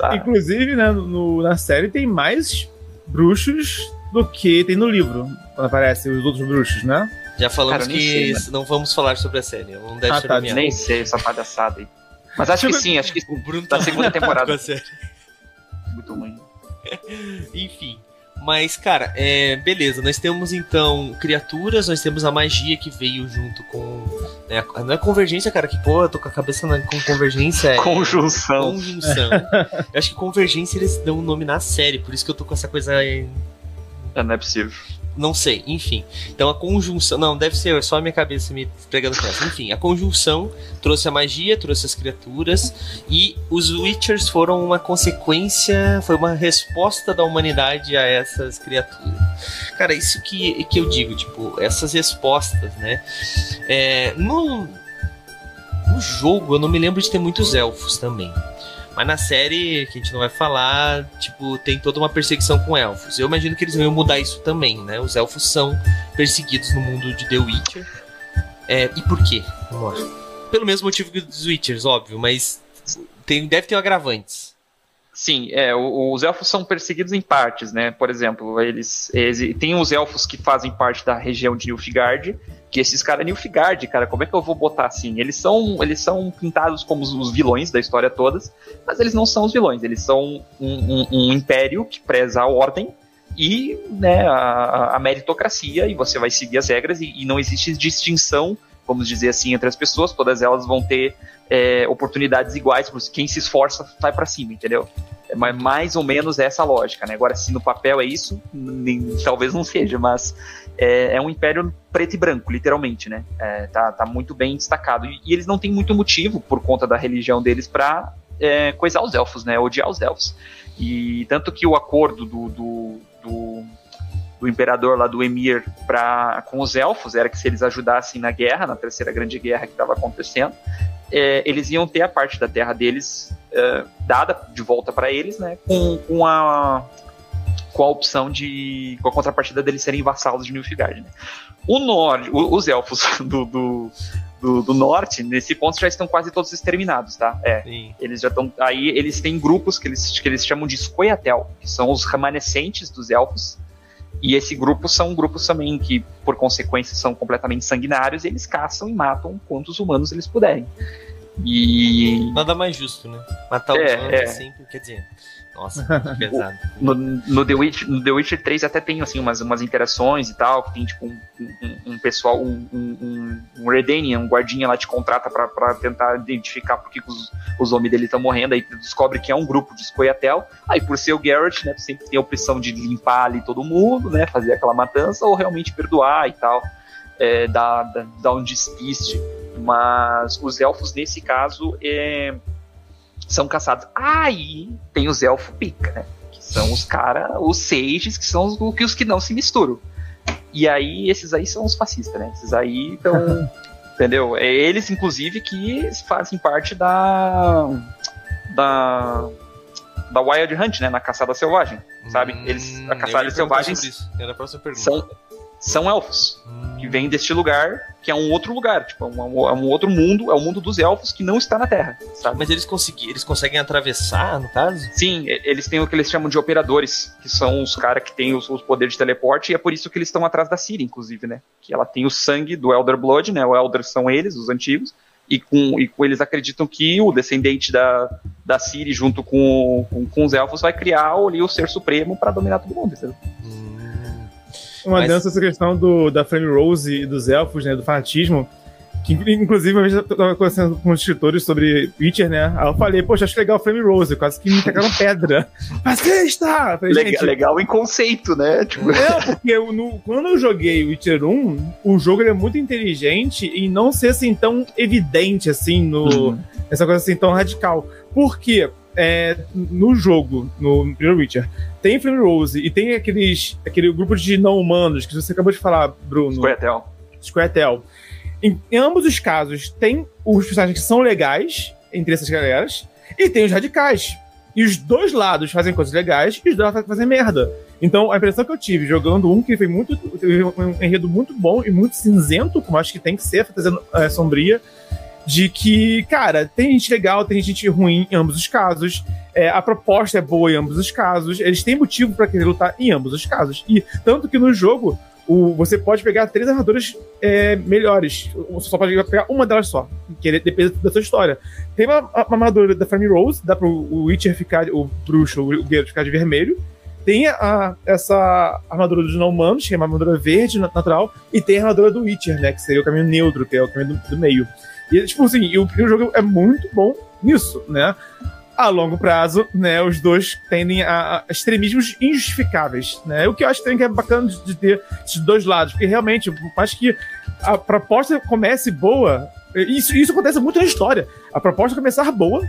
a- Inclusive, né, no- na série tem mais bruxos do que tem no livro, quando aparecem os outros bruxos, né? Já falamos Cara, que sei, né? não vamos falar sobre a série, não deve Ah, ser tá, nem sei essa palhaçada aí. Mas acho que sim, acho que [LAUGHS] O Bruno Da tá segunda muito temporada. muito ruim. [LAUGHS] Enfim. Mas, cara, é, beleza. Nós temos então criaturas, nós temos a magia que veio junto com. né, não é convergência, cara, que pô, eu tô com a cabeça na, com convergência. É, Conjunção. Conjunção. eu acho que convergência eles dão o nome na série, por isso que eu tô com essa coisa. é, É, não é possível. Não sei, enfim. Então a conjunção. Não, deve ser só a minha cabeça me pegando com essa. Enfim, a conjunção trouxe a magia, trouxe as criaturas. E os Witchers foram uma consequência, foi uma resposta da humanidade a essas criaturas. Cara, isso que, que eu digo, tipo, essas respostas, né? É, no, no jogo eu não me lembro de ter muitos elfos também. Mas na série, que a gente não vai falar, tipo, tem toda uma perseguição com elfos. Eu imagino que eles vão mudar isso também, né? Os elfos são perseguidos no mundo de The Witcher. É, e por quê? Vamos lá. Pelo mesmo motivo que os Witchers, óbvio, mas tem, deve ter agravantes. Sim, é, os elfos são perseguidos em partes, né? Por exemplo, eles, eles tem os elfos que fazem parte da região de Nilfgaard, que esses caras Nilfgaard, cara, como é que eu vou botar assim? Eles são, eles são pintados como os, os vilões da história todas, mas eles não são os vilões, eles são um, um- um império que preza a ordem e né, a, a meritocracia, e você vai seguir as regras, e, e não existe distinção, vamos dizer assim, entre as pessoas, todas elas vão ter é, oportunidades iguais, quem se esforça vai pra cima, entendeu? É ma- mais ou menos essa lógica, né? Agora, se no papel é isso, nem- talvez não seja, mas é, é um império preto e branco, literalmente, né? É, tá, tá muito bem destacado. E, e eles não têm muito motivo, por conta da religião deles, pra é, coisar os elfos, né? Odiar os elfos. E tanto que o acordo do, do, do, do imperador lá do Emir pra, com os elfos era que se eles ajudassem na guerra, na terceira grande guerra que estava acontecendo, é, eles iam ter a parte da terra deles é, dada de volta para eles, né? Com, com a com a opção de com a contrapartida deles serem vassalos de Nilfgaard. Né? O norte, os elfos [LAUGHS] do, do, do, do norte nesse ponto já estão quase todos exterminados, tá? É, Sim. eles já estão aí eles têm grupos que eles que eles chamam de Scoia'tael, que são os remanescentes dos elfos. E esse grupo são grupos também que, por consequência, são completamente sanguinários e eles caçam e matam quantos humanos eles puderem. E Nada mais justo, né? Matar os É, humanos é. é sempre, quer dizer. Nossa, [LAUGHS] que pesado. no, no, The Witcher, no The Witcher 3 até tem assim, umas, umas interações e tal, que tem tipo um, um, um pessoal, um, um, um Redanian, um guardinha lá te contrata pra, pra tentar identificar por que os, os homens dele estão morrendo, aí tu descobre que é um grupo de Scoia'tael, aí por ser o Garrett, né, tu sempre tem a opção de limpar ali todo mundo, né, fazer aquela matança, ou realmente perdoar e tal, é, dar, dar, dar um despiste, mas os elfos nesse caso é, são caçados. Aí tem os elfos pica, né? Que são os cara, os sages, que são os, que- os que não se misturam. E aí, esses aí são os fascistas, né? Esses aí estão. [LAUGHS] entendeu? É eles, inclusive, que fazem parte da. Da. Da Wild Hunt, né? Na caçada selvagem, sabe? Eles, a Hum, caçada selvagem perguntar sobre isso. Era a próxima pergunta. são, são elfos, que vêm deste lugar, que é um outro lugar, tipo, é um, é um outro mundo, é o mundo dos elfos que não está na Terra, sabe? Mas eles, consegui, eles conseguem atravessar, no caso? Sim, eles têm o que eles chamam de operadores, que são os caras que têm os, os, poderes de teleporte, e é por isso que eles estão atrás da Ciri, inclusive, né? Que ela tem o sangue do Elder Blood, né? O Elder são eles, os antigos, e com, e com eles acreditam que o descendente da, da Ciri, junto com, com, com os elfos, vai criar ali o ser supremo para dominar todo mundo, entendeu? Uma Mas... dança essa questão do, da Flame Rose e dos elfos, né? Do fanatismo. Que, inclusive, uma vez eu tava conversando com os escritores sobre Witcher, né? Aí eu falei, poxa, acho legal o Flame Rose, quase que me tacaram pedra. [LAUGHS] Mas que está? Falei, legal, legal em conceito, né? Tipo... É, porque eu, no, quando eu joguei Witcher 1, o jogo é muito inteligente em não ser assim tão evidente assim no. Uhum. Essa coisa assim tão radical. Por quê? É, no jogo, no primeiro Witcher, tem Flame Rose e tem aqueles, aquele grupo de não humanos que você acabou de falar, Bruno. Squirtle. Squirtle. Em, em, ambos os casos, tem os personagens que são legais entre essas galeras e tem os radicais. E os dois lados fazem coisas legais e os dois lados fazem merda. Então, a impressão que eu tive jogando um que foi muito. um enredo muito bom e muito cinzento, como acho que tem que ser, fazendo é, sombria de que, cara, tem gente legal, tem gente ruim em ambos os casos. É, a proposta é boa em ambos os casos. Eles têm motivo para querer lutar em ambos os casos. E tanto que no jogo o, você pode pegar três armaduras é, melhores. Você só pode pegar uma delas só. Que depende da sua história. Tem uma, armadura da Flame Rose, dá pro o Witcher ficar, o bruxo, o guerreiro ficar de vermelho. Tem a, essa armadura dos não humanos, que é uma armadura verde natural, e tem a armadura do Witcher, né? Que seria o caminho neutro, que é o caminho do, do meio. E, tipo assim, o, o jogo é muito bom nisso, né? a longo prazo, né, os dois tendem a, a, extremismos injustificáveis, né? O que eu acho que é bacana de, de ter esses dois lados, porque realmente, acho que a proposta comece boa, isso, isso acontece muito na história. A proposta começar boa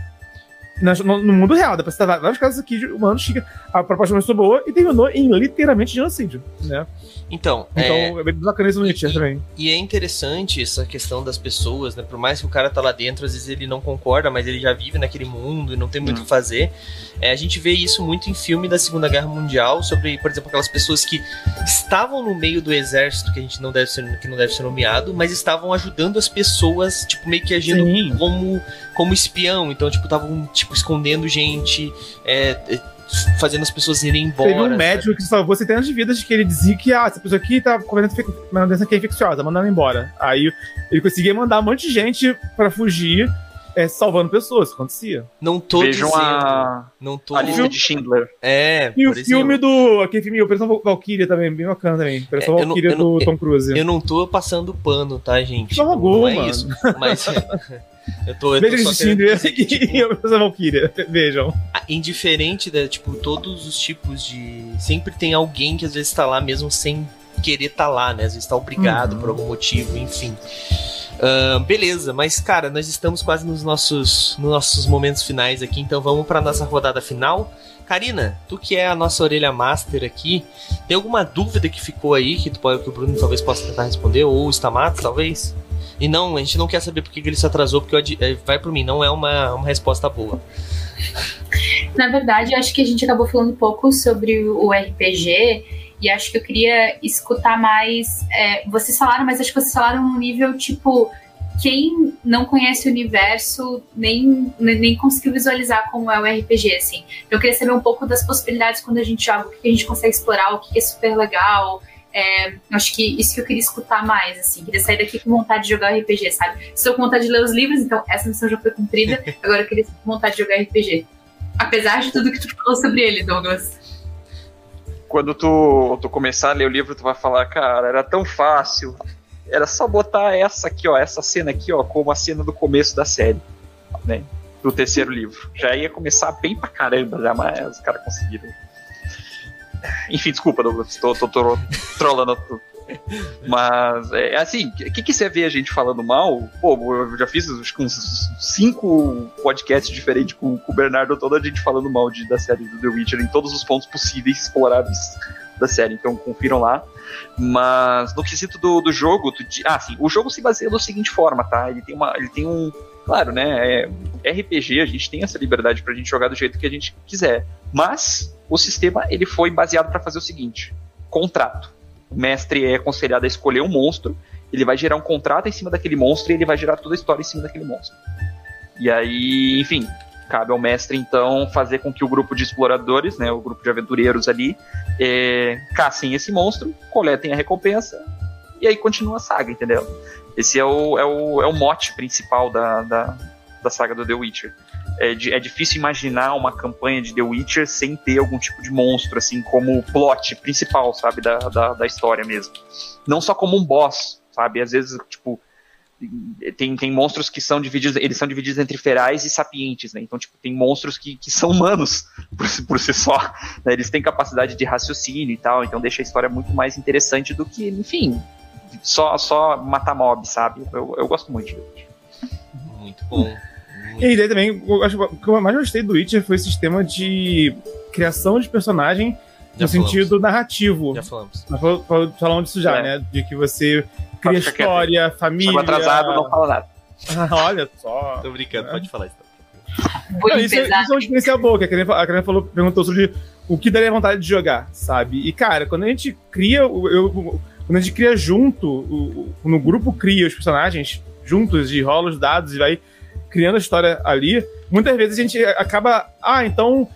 no, no, mundo real, dá pra citar vários casos aqui de humanos que a proposta começou boa e terminou em literalmente genocídio, né? Então, então é, é bem bacana isso no também. E é interessante essa questão das pessoas, né? Por mais que o cara tá lá dentro, às vezes ele não concorda, mas ele já vive naquele mundo e não tem muito o hum. que fazer. É, a gente vê isso muito em filme da Segunda Guerra Mundial, sobre, por exemplo, aquelas pessoas que estavam no meio do exército, que a gente não deve ser, que não deve ser nomeado, mas estavam ajudando as pessoas, tipo, meio que agindo como, como espião. Então, tipo, estavam, tipo, escondendo gente, é, é fazendo as pessoas irem embora. Teve um médico que salvou centenas de vidas que ele dizia que ah, essa pessoa aqui tá com uma doença aqui é infecciosa, mandando embora. Aí ele conseguia mandar um monte de gente para fugir. É, salvando pessoas, acontecia. Não tô Vejam dizendo. A... Não tô... a lista de Schindler. É. E o filme do. Aquele filme Operação Valkyria também, bem bacana também. Operação é, Valkyria do Tom Cruise. Eu não tô passando pano, tá, gente? Só tipo, não é mano. isso. Mas. [LAUGHS] Eu tô, eu Veja esse que, [LAUGHS] [LAUGHS] tipo, e a Valkyria. Vejam. Indiferente da, tipo, todos os tipos de. Sempre tem alguém que às vezes tá lá mesmo sem querer tá lá, né? Às vezes tá obrigado uhum. por algum motivo, enfim. Uh, beleza, mas cara, nós estamos quase nos nossos, nos nossos momentos finais aqui, então vamos para nossa rodada final. Karina, tu que é a nossa orelha master aqui, tem alguma dúvida que ficou aí que, tu pode, que o Bruno talvez possa tentar responder, ou o Stamato, talvez? E não, a gente não quer saber por que ele se atrasou, porque eu, é, vai por mim, não é uma, uma resposta boa. Na verdade, acho que a gente acabou falando um pouco sobre o RPG e acho que eu queria escutar mais. É, vocês falaram, mas acho que vocês falaram num nível tipo. Quem não conhece o universo nem, nem conseguiu visualizar como é o RPG, assim. Eu queria saber um pouco das possibilidades quando a gente joga, o que a gente consegue explorar, o que é super legal, é, acho que isso que eu queria escutar mais, assim. Queria sair daqui com vontade de jogar RPG, sabe? Estou com vontade de ler os livros, então essa missão já foi cumprida. [LAUGHS] Agora eu queria com vontade de jogar RPG. Apesar de tudo que tu falou sobre ele, Douglas. Quando tu, tu começar a ler o livro, tu vai falar, cara, era tão fácil. Era só botar essa aqui, ó, essa cena aqui, ó, como a cena do começo da série, né? Do terceiro livro. Já ia começar bem pra caramba, já, mas os caras conseguiram. Enfim, desculpa, Douglas, tô, tô, tô trolando tudo. Mas, é assim, o que, que você vê a gente falando mal? Pô, eu já fiz acho que uns cinco podcasts diferentes com, com o Bernardo, toda a gente falando mal de, da série do The Witcher em todos os pontos possíveis exploráveis da série, então confiram lá. Mas no quesito do, do jogo, tu, ah, sim, o jogo se baseia da seguinte forma, tá? Ele tem uma, ele tem um, claro, né? É, RPG, a gente tem essa liberdade pra gente jogar do jeito que a gente quiser, mas o sistema ele foi baseado para fazer o seguinte: contrato. o mestre é aconselhado a escolher um monstro, ele vai gerar um contrato em cima daquele monstro e ele vai gerar toda a história em cima daquele monstro. E aí, enfim, cabe ao mestre então fazer com que o grupo de exploradores, né, o grupo de aventureiros ali, é, caçem esse monstro, coletem a recompensa e aí continua a saga, entendeu? Esse é o, é o, é o mote principal da, da, da saga do The Witcher. É, é, difícil imaginar uma campanha de The Witcher sem ter algum tipo de monstro, assim, como plot principal, sabe, da, da, da história mesmo. Não só como um boss, sabe? Às vezes, tipo, tem, tem monstros que são divididos, eles são divididos entre ferais e sapientes, né? Então, tipo, tem monstros que, que são humanos [LAUGHS] por, por si só, né? Eles têm capacidade de raciocínio e tal, então deixa a história muito mais interessante do que, enfim, só, só matar mob, sabe? Eu, eu gosto muito de. Muito bom. E aí também, eu acho que o que eu mais gostei do Witcher foi o sistema de criação de personagem Já no falamos. sentido narrativo. Já falamos. Nós fal- fal- falamos disso já, É. né? De que você cria Fica quieto. história, família. Chego atrasado, não fala nada. [LAUGHS] Olha só. Tô brincando, É. pode falar isso. Não, isso, isso pesado. é uma experiência boa, que a Karen, a Karen falou, perguntou sobre o que daria vontade de jogar, sabe? E, cara, quando a gente cria. eu- quando a gente cria junto, o- o- no grupo cria os personagens juntos e rola os dados e vai criando a história ali, muitas vezes a gente acaba. Ah, então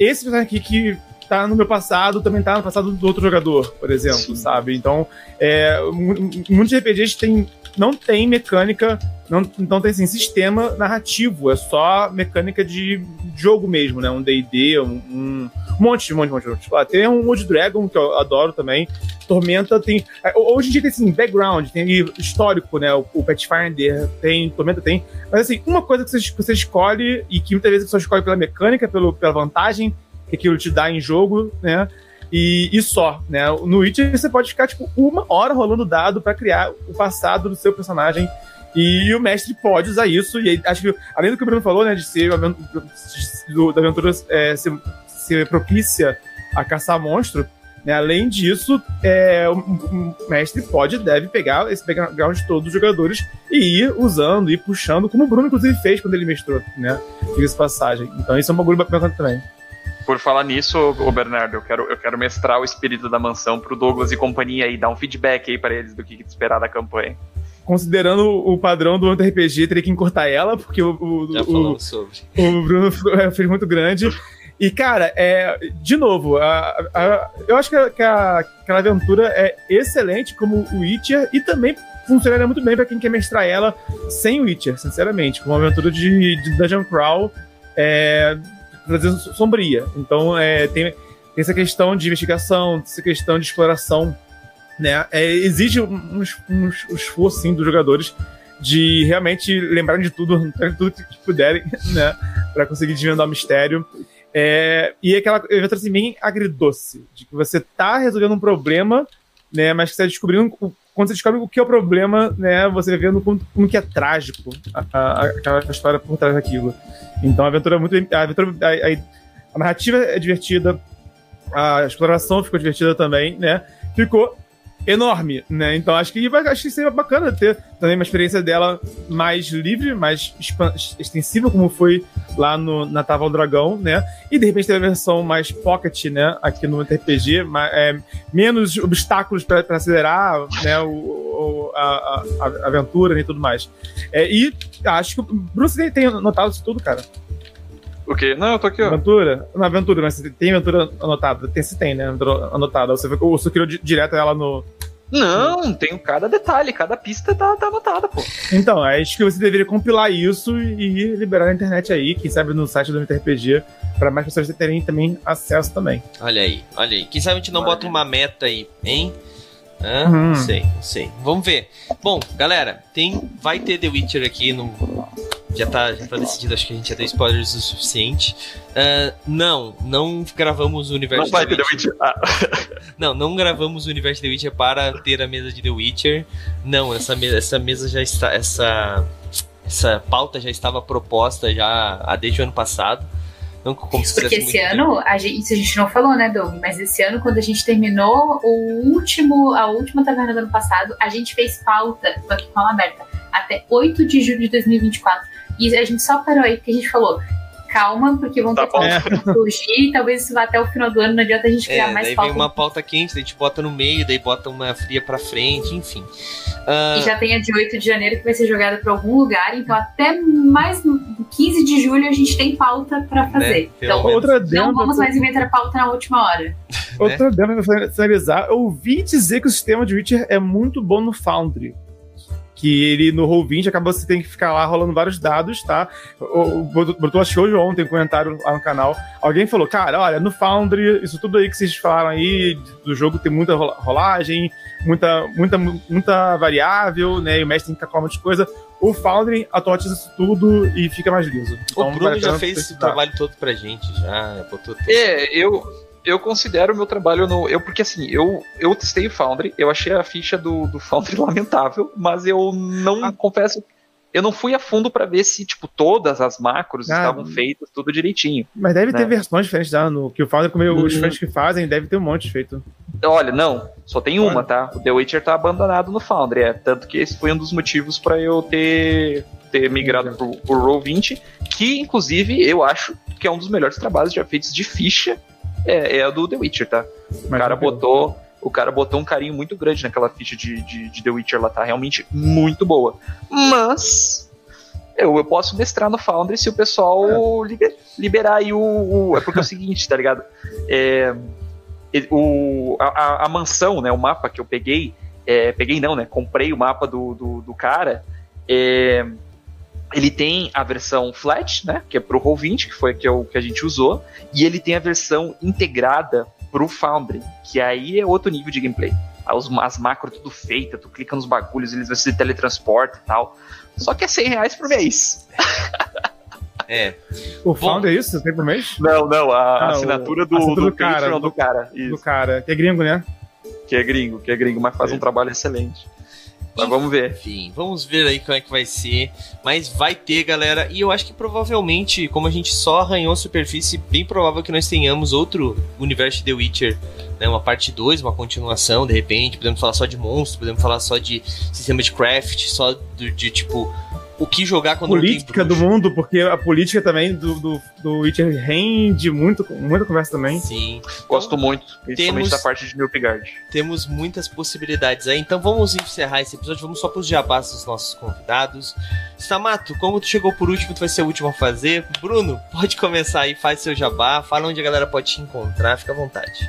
esse personagem aqui que tá no meu passado também tá no passado do outro jogador, por exemplo, Sim. sabe? Então, é, mu- mu- muitos RPGs tem, não tem mecânica, não, não tem assim, sistema narrativo, é só mecânica de jogo mesmo, né? Um D&D, um, um monte, um monte, um monte, monte. Tipo, ah, tem um Wood Dragon, que eu adoro também, Tormenta tem... é, Hoje em dia tem, assim, background, tem histórico, né? O, o Pathfinder tem, Tormenta tem, mas assim, uma coisa que você, que você escolhe e que muitas vezes você só escolhe pela mecânica, pelo, pela vantagem que aquilo te dá em jogo, né? E, e só, né? No Witcher você pode ficar, tipo, uma hora rolando dado pra criar o passado do seu personagem. E o mestre pode usar isso. E aí, acho que, além do que o Bruno falou, né? De ser da aventura é, ser, ser propícia a caçar monstro, né? Além disso, é, o, mestre pode deve pegar esse background de todos os jogadores e ir usando, ir puxando, como o Bruno, inclusive, fez quando ele mestrou, né? Diga-se de passagem. Então, isso é um bagulho bacana também. Por falar nisso, ô Bernardo, eu quero, eu quero mestrar o espírito da mansão pro Douglas e companhia aí, dar um feedback aí pra eles do que esperar da campanha. considerando o padrão do RPG, teria que encurtar ela, porque o, o, Já o, sobre. o Bruno [LAUGHS] fez muito grande. E, cara, é, de novo, a- a- eu acho que, a- que a- aquela aventura é excelente como o Witcher e também funcionaria muito bem pra quem quer mestrar ela sem Witcher, sinceramente. Como uma aventura de, de Dungeon Crawl é, trazendo sombria. Então, é, tem, tem essa questão de investigação, essa questão de exploração né? É, exige um, um, um esforço assim, dos jogadores de realmente lembrarem de tudo, [LAUGHS] de tudo que puderem, né? Pra conseguir desvendar o mistério. É, e aquela evento assim, bem agridoce, de que você tá resolvendo um problema, né? Mas que você tá descobrindo. Quando você descobre o que é o problema, né? Você vai vendo como, como que é trágico a- aquela história por trás daquilo. Então a aventura é muito. A, aventura, a, a- narrativa é divertida, a exploração ficou divertida também, né? Ficou enorme, né? Então acho que vai- acho que seria bacana ter também uma experiência dela mais livre, mais extensiva, como foi lá no na Tava ao Dragão, né? E de repente ter a versão mais pocket, né? Aqui no RPG, ma- é, menos obstáculos para acelerar, né? O, o- a, a- a aventura e tudo mais. É, e acho que o Bruce tem, notado isso tudo, cara. O quê? Não, eu tô aqui, ó. Aventura? Na aventura, mas tem aventura anotada? Tem, se tem, né? Aventura anotada. Você, ou você criou di- direto ela no, Não, tenho cada detalhe, cada pista tá, tá anotada, pô. Então, acho que você deveria compilar isso e liberar na internet aí, quem sabe no site do MTRPG, para mais pessoas terem também acesso também. Olha aí, olha aí. Quem sabe a gente não Olha. bota uma meta aí, hein? Hã? Uhum. Não sei, não sei. Vamos ver. Bom, galera, tem, vai ter The Witcher aqui no. Já tá, já tá decidido, acho que a gente já tem spoilers o suficiente. Ah, não, não gravamos o universo Não vai The The Witcher. Witcher. Ah, [LAUGHS] Não, não gravamos o universo The Witcher para ter a mesa de The Witcher. Não, essa mesa, essa mesa já está. Essa, essa pauta já estava proposta já há desde o ano passado. Não como se Porque esse tempo. ano, a gente, isso a gente não falou, né, Doug? Mas esse ano, quando a gente terminou o último, a última taverna do ano passado, a gente fez pauta, tô aqui com ela aberta, até 8 de julho de 2024. E a gente só parou aí porque a gente falou: calma, porque vão Tá ter pautas pra [LAUGHS] surgir. Talvez isso vá até o final do ano, não adianta a gente criar É, mais daí pauta. vem uma pauta quente, daí a gente bota no meio, daí bota uma fria pra frente, enfim. Ah, E já tem a de 8 de janeiro que vai ser jogada pra algum lugar, então até mais no 15 de julho a gente tem pauta pra fazer. Né, Então. Outra não vamos mais inventar pauta na última hora. outra dentro pra finalizar, eu ouvi dizer que o sistema de Witcher é muito bom no Foundry. Que ele no Roll20 acaba você tem que ficar lá rolando vários dados, tá? O, o Bruto achou hoje ontem um comentário lá no canal. Alguém falou, cara, olha, no Foundry, isso tudo aí que vocês falaram aí do jogo tem muita rola- rolagem, muita, muita, muita variável, né? E o mestre tem que calcular um monte de coisa. O Foundry automatiza isso tudo e fica mais liso. o Então, Bruno vale a já fez esse trabalho todo pra gente, já botou tudo. É, eu, eu considero o meu trabalho no. Eu, porque assim, eu, eu testei o Foundry, eu achei a ficha do, do Foundry [LAUGHS] lamentável, mas eu não Ah. confesso. Eu não fui a fundo pra ver se, tipo, todas as macros Ah. estavam feitas tudo direitinho. Mas deve ter né? versões diferentes já no que o Foundry, como os Uhum. fãs que fazem, deve ter um monte feito. Olha, não, só tem uma, Olha. tá? O The Witcher tá abandonado no Foundry, é. Tanto que esse foi um dos motivos pra eu ter, ter migrado pro, pro Roll20, que inclusive eu acho que é um dos melhores trabalhos já feitos de ficha, é, é a do The Witcher, tá? O Mas cara botou. O cara botou um carinho muito grande naquela ficha de, de, de The Witcher lá, tá realmente muito boa. Mas eu, eu posso mestrar no Foundry se o pessoal liber- liberar aí o, o- É porque é o seguinte, tá ligado? É, o, a, a- a mansão, né? O mapa que eu peguei. é, peguei não, né? Comprei o mapa do, do, do cara. é, ele tem a versão flat, né? Que é pro Roll20, que foi que, eu, que a gente usou. E ele tem a versão integrada pro Foundry, que aí é outro nível de gameplay. As, as macros tudo feita, tu clica nos bagulhos, eles se teletransportam e tal. Só que é 100 reais por mês. [LAUGHS] É, O Foundry é isso? Tem por mês? Não, não, a Ah, assinatura o- do, assinatura do, do cara, do- do cara. Do Isso, cara, que é gringo, né? que é gringo, que é gringo, mas faz um trabalho excelente. Mas vamos ver. enfim, vamos ver aí como é que vai ser. Mas vai ter, galera. E eu acho que provavelmente, como a gente só arranhou a superfície, bem provável que nós tenhamos outro universo de The Witcher, né? Uma parte 2, uma continuação, de repente. Podemos falar só de monstros, podemos falar só de sistema de craft, só do- de tipo. O que jogar quando política do mundo, porque a política também do, do, do Witcher rende muito, muita conversa também. Sim. Gosto muito, principalmente temos- da parte de Nilfgaard. temos muitas possibilidades aí. Então vamos encerrar esse episódio. Vamos só pros jabás dos nossos convidados. Stamato, como tu chegou por último, tu vai ser o último a fazer. Bruno, pode começar aí, faz seu jabá, fala onde a galera pode te encontrar, fica à vontade.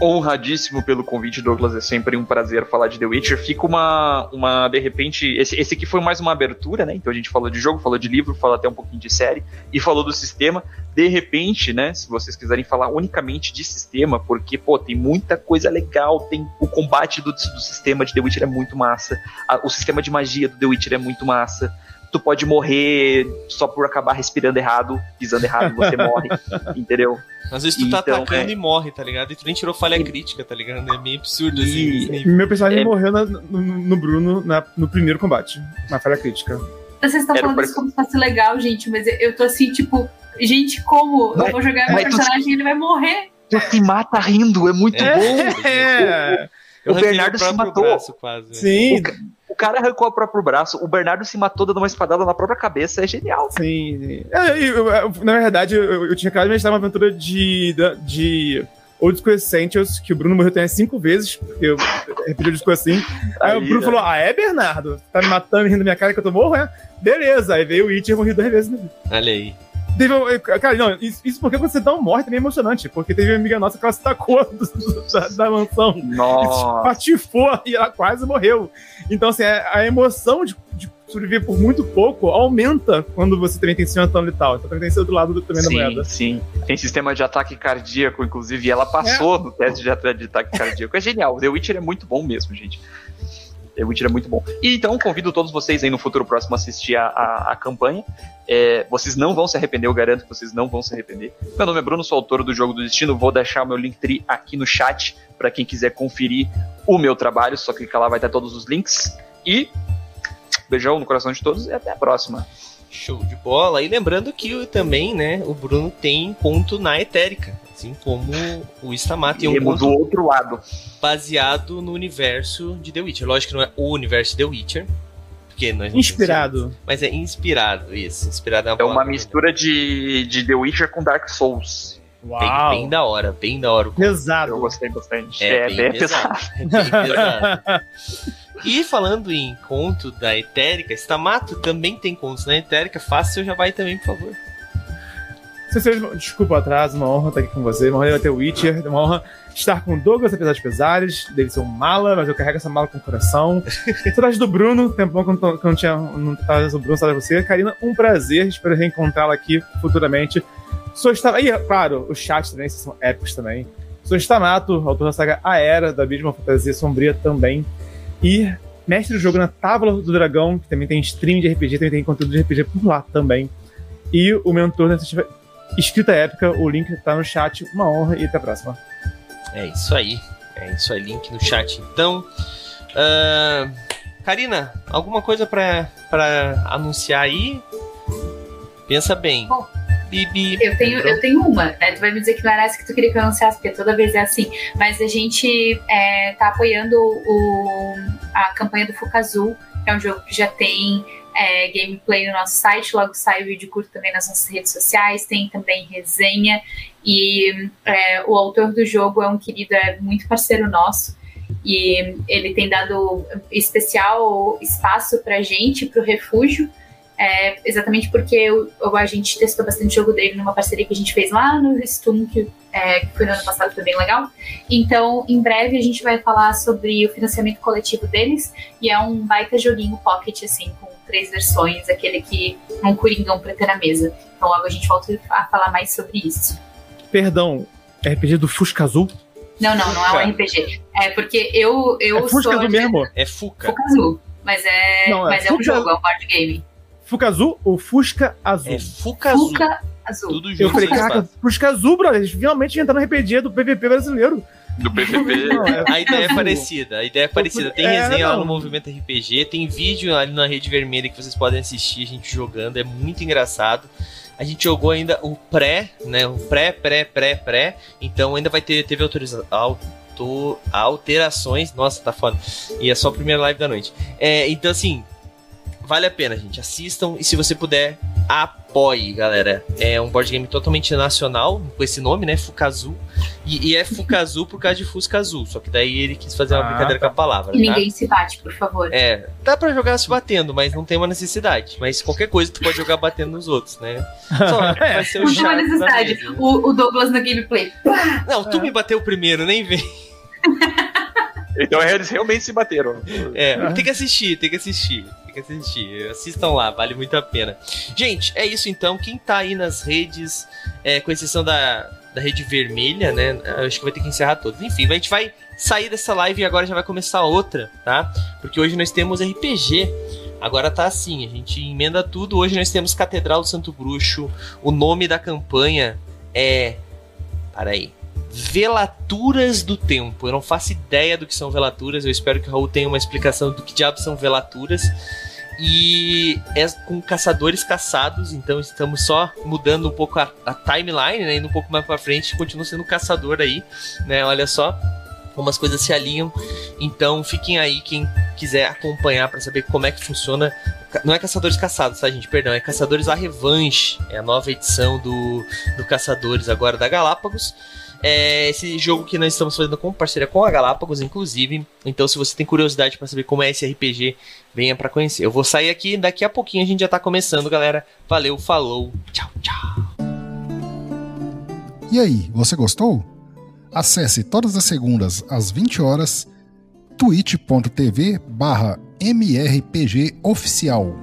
Honradíssimo pelo convite, Douglas. É sempre um prazer falar de The Witcher. Fica uma, uma de repente. Esse, esse aqui foi mais uma abertura, né? Então a gente falou de jogo, falou de livro, falou até um pouquinho de série e falou do sistema. De repente, né? Se vocês quiserem falar unicamente de sistema, porque, pô, tem muita coisa legal. Tem o combate do, do sistema de The Witcher é muito massa. A- o sistema de magia do The Witcher é muito massa. Tu pode morrer só por acabar respirando errado, pisando errado, você morre, [LAUGHS] entendeu? Às vezes tu tá Então, atacando é. e morre, tá ligado? E tu nem tirou falha crítica, tá ligado? É meio absurdo E- assim. esse nível. Meu personagem É. morreu na- no, no Bruno na- no primeiro combate, na falha crítica. Vocês estão falando pra- isso como se fosse legal, gente, mas eu- tô assim, tipo, gente, como? Mas- eu vou jogar meu tu- personagem e ele vai morrer. Tu se mata rindo, é muito É. bom. [LAUGHS] É, Eu o Bernardo meu se matou. braço, quase. né? sim, O cara arrancou o próprio braço, o Bernardo se matou dando uma espadada na própria cabeça, é genial. sim. sim. É, eu- eu- na verdade, eu, eu tinha acabado de mestrar uma aventura de, de Old School Essentials, que o Bruno morreu até cinco vezes, porque eu [LAUGHS] repeti o disco assim. Aí, o Bruno né? falou: Ah, é, Bernardo? Tá me matando e rindo da minha cara que eu tô morro, é? Beleza. Aí veio o Witcher e morri duas vezes. Olha aí. Teve, um- cara, não, isso, isso porque quando você não morre também é emocionante, porque teve uma amiga nossa que ela se tacou [LAUGHS] do- do- da, da mansão. E Nossa. patifou e ela quase morreu. Então, assim, a, a emoção de, de sobreviver por muito pouco aumenta quando você também tem se matando e tal. Então também tem esse outro lado do- também da Sim, moeda. sim. Tem sistema de ataque cardíaco, inclusive, e ela passou no teste de, de ataque cardíaco. É genial. The Witcher é muito bom mesmo, gente. The Witcher é muito bom. E então convido todos vocês aí no futuro próximo a assistir a, a, campanha. É, vocês não vão se arrepender, eu garanto que vocês não vão se arrepender. Meu nome é Bruno, sou autor do Jogo do Destino. Vou deixar o meu Linktree aqui no chat para quem quiser conferir o meu trabalho. Só clicar lá, vai ter todos os links. E beijão no coração de todos e até a próxima. Show de bola. E lembrando que também, né, o Bruno tem ponto na Etérica. Assim como o Stamato tem um Temos do outro lado. baseado no universo de The Witcher. Lógico que não é o universo de The Witcher. porque nós não Inspirado. temos, Mas é inspirado, isso. Inspirado é uma, É uma mistura de, de The Witcher com Dark Souls. Bem, Uau. bem da hora, bem da hora. Pesado. Eu gostei bastante. É, É, bem, bem pesado. pesado. [LAUGHS] É bem pesado. E falando em conto da Etérica, Stamato também tem contos na Etérica. Faça seu aí também, por favor. Vocês, desculpa o atraso, uma honra estar aqui com você. Uma honra ter o Witcher, uma honra estar com o Douglas, apesar dos pesares, dele ser um mala, mas eu carrego essa mala com o coração. Saudade do Bruno, tempo que eu não, que eu não tinha não tava o Bruno, de você. Karina, um prazer, espero reencontrá-la aqui futuramente. Sou está... E, claro, o chat também, vocês são épicos também. Sou Stamato, autor da saga A Era, da uma fantasia sombria também. E mestre do jogo na Tábua do Dragão, que também tem stream de RPG, também tem conteúdo de RPG por lá também. E o mentor da Escrita Épica, o link tá no chat. Uma honra e até a próxima. É isso aí. É isso aí, link no chat então. Ah, Karina, alguma coisa pra, pra anunciar aí? Pensa bem. Bom, Bibi. Eu tenho, eu tenho uma, né? Tu vai me dizer que não era essa que tu queria que eu anunciasse, porque toda vez é assim. Mas a gente é, tá apoiando o, a campanha do Fuca Azul, que é um jogo que já tem é, gameplay no nosso site, logo sai o vídeo curto também nas nossas redes sociais, tem também resenha. E é, o autor do jogo é um querido, é muito parceiro nosso. E ele tem dado especial espaço pra gente, pro refúgio. É, exatamente porque o, o- a gente testou bastante o jogo dele numa parceria que a gente fez lá no Stum, que, é, que foi no ano passado, foi bem legal. Então, em breve a gente vai falar sobre o financiamento coletivo deles, e é um baita joguinho pocket, assim, com três versões, aquele que é um coringão pra ter na mesa. Então logo a gente volta a falar mais sobre isso. Perdão, RPG do Fusca Azul? Não, não, não é um RPG. É porque eu, eu é Fusca sou Azul mesmo? É Fuca. Fuca Azul. Mas é, Não, é mas é um jogo, é um board game. Fuca Azul ou Fusca Azul? É Fuca Azul. Fuca Azul. Tudo Eu junto. falei, sem caraca. Fusca Azul, brother. Eles finalmente entraram no RPG do PVP brasileiro. Do PVP. Não, é [LAUGHS] A ideia é parecida, a ideia é parecida. Tem É, resenha lá no Movimento RPG, tem vídeo ali na Rede Vermelha que vocês podem assistir a gente jogando, é muito engraçado. A gente jogou ainda o pré, né? O pré, pré, pré, pré. Então ainda vai ter, teve autoriza, auto, alterações. Nossa, tá foda. E é só a primeira live da noite. É, então, assim, vale a pena, gente. Assistam e se você puder, apoie, galera. É um board game totalmente nacional, com esse nome, né? Fukazu. E, e é Fukazu por causa de Fusca Azul. Só que daí ele quis fazer uma Ah, brincadeira tá. com a palavra. E tá? ninguém se bate, por favor. É, dá pra jogar se batendo, mas não tem uma necessidade. Mas qualquer coisa tu pode jogar batendo nos outros, né? Só [LAUGHS] vai ser o Não tem uma chato necessidade. mesa, né? O, o Douglas no gameplay. Não, tu me bateu primeiro, nem vem. [LAUGHS] Então eles realmente se bateram. É, tem que assistir, tem que assistir. Que assistir. Assistam lá, vale muito a pena. Gente, é isso então. Quem tá aí nas redes, é, com exceção da, da rede vermelha, né? Acho que vai ter que encerrar todos. Enfim, a gente vai sair dessa live e agora já vai começar outra, tá? Porque hoje nós temos RPG. Agora tá assim, a gente emenda tudo. Hoje nós temos Catedral do Santo Bruxo. O nome da campanha é. Para aí. Velaturas do Tempo. Eu não faço ideia do que são velaturas. Eu espero que o Raul tenha uma explicação do que diabos são velaturas. E é com caçadores caçados, então estamos só mudando um pouco a, a timeline, né? Indo um pouco mais pra frente, continua sendo caçador aí, né? Olha só como as coisas se alinham. Então fiquem aí quem quiser acompanhar para saber como é que funciona. Não é Caçadores Caçados, tá, gente? Perdão, é Caçadores a Revanche. É a nova edição do, do Caçadores agora da Galápagos. É esse jogo que nós estamos fazendo com parceria com a Galápagos, inclusive. Então, se você tem curiosidade para saber como é esse RPG, venha para conhecer. Eu vou sair aqui, daqui a pouquinho a gente já tá começando, galera. Valeu, falou, tchau, tchau. E aí, você gostou? Acesse todas as segundas às 20 horas twitch.tv barra mrpgoficial.